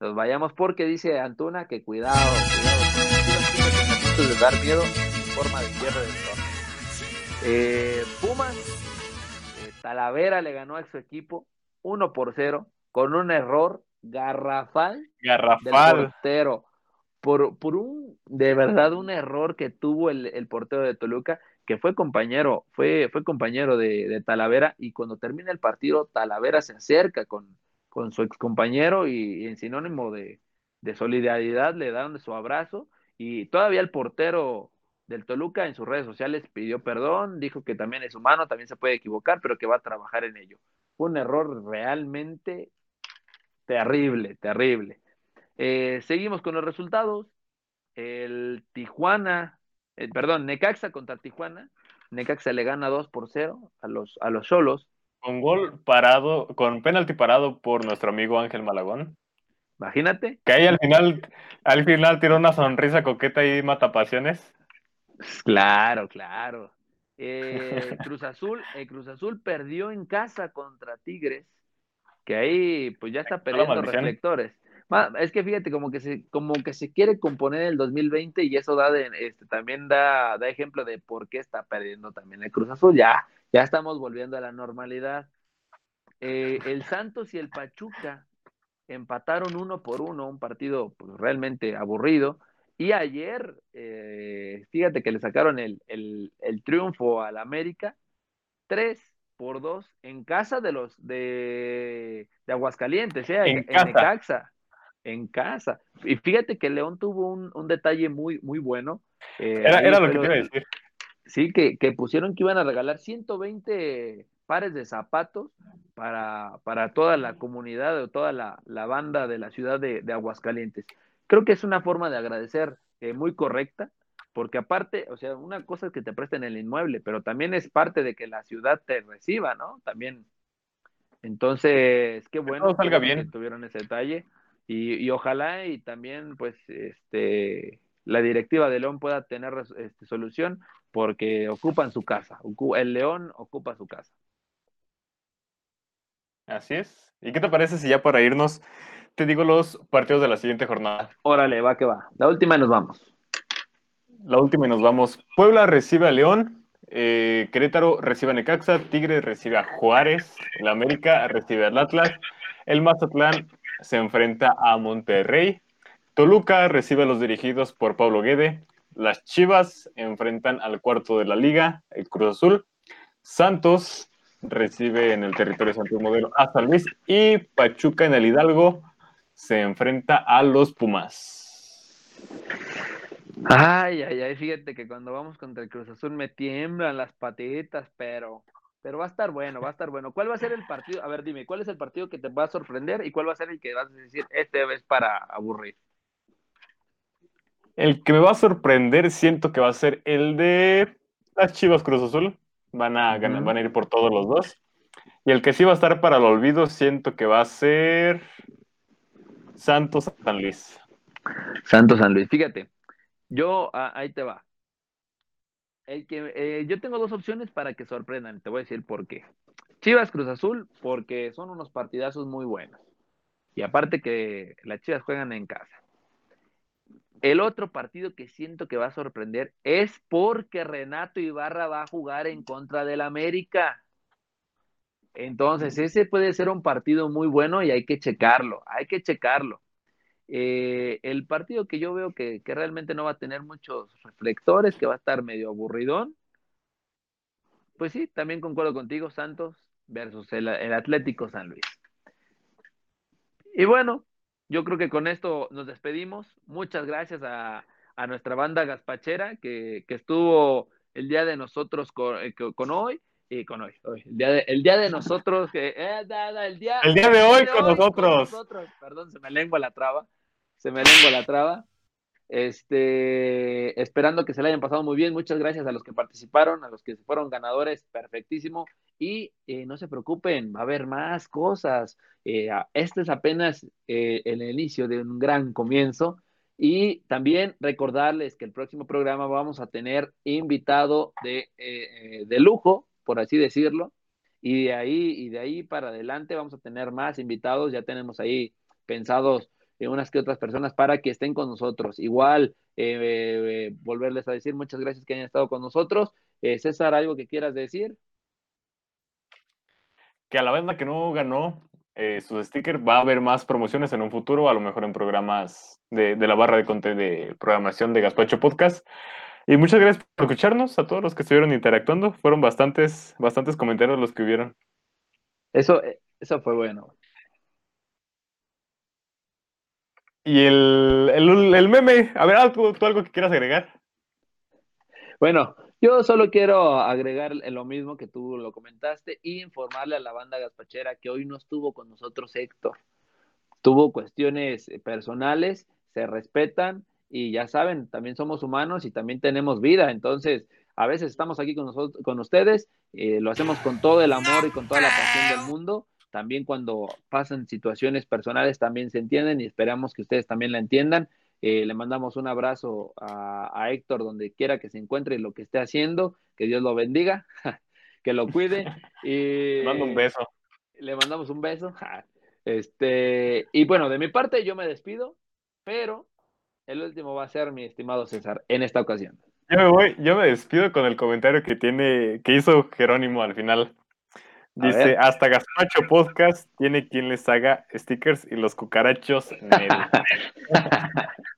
nos vayamos porque dice Antuna que cuidado, cuidado, de dar miedo forma de cierre del torneo. Eh, Pumas, eh, Talavera le ganó a su equipo 1 por 0 con un error garrafal, garrafal. del portero. Por, por un, de verdad, un error que tuvo el, el portero de Toluca, que fue compañero, fue, fue compañero de, de, Talavera, y cuando termina el partido, Talavera se acerca con, con su ex compañero y, y en sinónimo de, de solidaridad le dan su abrazo, y todavía el portero del Toluca en sus redes sociales pidió perdón, dijo que también es humano, también se puede equivocar, pero que va a trabajar en ello. Fue un error realmente terrible, terrible. Eh, seguimos con los resultados. El Tijuana, eh, perdón, Necaxa contra Tijuana. Necaxa le gana 2 por 0 a los, a los Solos. Con gol parado, con penalti parado por nuestro amigo Ángel Malagón. Imagínate. Que ahí al final, al final tiró una sonrisa coqueta y mata pasiones. Claro, claro. Eh, [laughs] Cruz Azul, eh, Cruz Azul perdió en casa contra Tigres, que ahí pues ya está perdiendo reflectores. Es que fíjate, como que se, como que se quiere componer el 2020 y eso da de, este, también da, da ejemplo de por qué está perdiendo también el Cruz Azul. Ya, ya estamos volviendo a la normalidad. Eh, el Santos y el Pachuca empataron uno por uno, un partido pues, realmente aburrido. Y ayer, eh, fíjate que le sacaron el, el, el triunfo al América, tres por dos en casa de los de, de Aguascalientes, ¿eh? en, en, casa. En casa. Y fíjate que León tuvo un, un detalle muy, muy bueno. Eh, era, era lo que te iba a decir. Sí, que, que, pusieron que iban a regalar 120 pares de zapatos para, para toda la comunidad o toda la, la, banda de la ciudad de, de Aguascalientes creo que es una forma de agradecer eh, muy correcta, porque aparte, o sea, una cosa es que te presten el inmueble, pero también es parte de que la ciudad te reciba, ¿no? También. Entonces, qué bueno salga bien. que tuvieron ese detalle y, y, ojalá y también, pues, este, la directiva de León pueda tener este, solución porque ocupan su casa. El León ocupa su casa. Así es. ¿Y qué te parece si ya para irnos te digo los partidos de la siguiente jornada. Órale, va que va. La última y nos vamos. La última y nos vamos. Puebla recibe a León, eh, Querétaro recibe a Necaxa, Tigres recibe a Juárez, el América recibe al Atlas, el Mazatlán se enfrenta a Monterrey, Toluca recibe a los dirigidos por Pablo Guede, las Chivas enfrentan al cuarto de la liga, el Cruz Azul, Santos recibe en el territorio Santos Modelo a San Luis y Pachuca en el Hidalgo se enfrenta a los Pumas. Ay, ay, ay, fíjate que cuando vamos contra el Cruz Azul me tiemblan las patitas, pero, pero va a estar bueno, va a estar bueno. ¿Cuál va a ser el partido? A ver, dime, ¿cuál es el partido que te va a sorprender y cuál va a ser el que vas a decir, este es para aburrir? El que me va a sorprender siento que va a ser el de las Chivas Cruz Azul. Van a, ganar, van a ir por todos los dos. Y el que sí va a estar para el olvido siento que va a ser Santos San Luis. Santos San Luis. Fíjate, yo ah, ahí te va. El que, eh, yo tengo dos opciones para que sorprendan. Te voy a decir por qué. Chivas Cruz Azul, porque son unos partidazos muy buenos. Y aparte que las Chivas juegan en casa. El otro partido que siento que va a sorprender es porque Renato Ibarra va a jugar en contra del América. Entonces, ese puede ser un partido muy bueno y hay que checarlo, hay que checarlo. Eh, el partido que yo veo que, que, realmente no va a tener muchos reflectores, que va a estar medio aburridón, pues sí, también concuerdo contigo, Santos versus el, el Atlético San Luis. Y bueno, yo creo que con esto nos despedimos. Muchas gracias a, a nuestra banda Gaspachera que, que, estuvo el día de nosotros con, eh, con hoy y con hoy, hoy, el, día de, el día de nosotros, que, eh, da, da, el, día, el día de hoy, con, hoy nosotros. con, nosotros. Perdón, se me lengua la traba, se me lengua la traba. Este, esperando que se le hayan pasado muy bien. Muchas gracias a los que participaron, a los que fueron ganadores, perfectísimo. Y eh, no se preocupen, va a haber más cosas. Eh, este es apenas eh, el inicio de un gran comienzo. Y también recordarles que el próximo programa vamos a tener invitado de, de lujo, por así decirlo. Y de ahí, y de ahí para adelante vamos a tener más invitados, ya tenemos ahí pensados eh, unas que otras personas para que estén con nosotros. Igual, eh, eh, volverles a decir muchas gracias que hayan estado con nosotros. Eh, César, ¿algo que quieras decir? Que a la banda que no ganó sus stickers va a haber más promociones en un futuro, a lo mejor en programas de, de la barra de, de programación de Gaspacho Podcast. Y muchas gracias por escucharnos, a todos los que estuvieron interactuando. Fueron bastantes, bastantes comentarios los que hubieron. Eso, eso fue bueno. Y el, el, el meme, a ver, ¿algo, ¿tú algo que quieras agregar? Bueno, yo solo quiero agregar lo mismo que tú lo comentaste y informarle a la banda gaspachera que hoy no estuvo con nosotros Héctor. Tuvo cuestiones personales, se respetan y ya saben, también somos humanos y también tenemos vida. Entonces, a veces estamos aquí con, nosotros, con ustedes, eh, lo hacemos con todo el amor y con toda la pasión del mundo. También cuando pasan situaciones personales también se entienden y esperamos que ustedes también la entiendan. Eh, le mandamos un abrazo a, Héctor donde quiera que se encuentre y lo que esté haciendo. Que Dios lo bendiga, [laughs] que lo cuide. [laughs] Y, le mando un beso. Le mandamos un beso. Este, y bueno, de mi parte yo me despido, pero el último va a ser mi estimado César en esta ocasión. Yo me voy, yo me despido con el comentario que tiene, que hizo Jerónimo al final. Dice, hasta Gaspacho Podcast tiene quien les haga stickers y los cucarachos [laughs]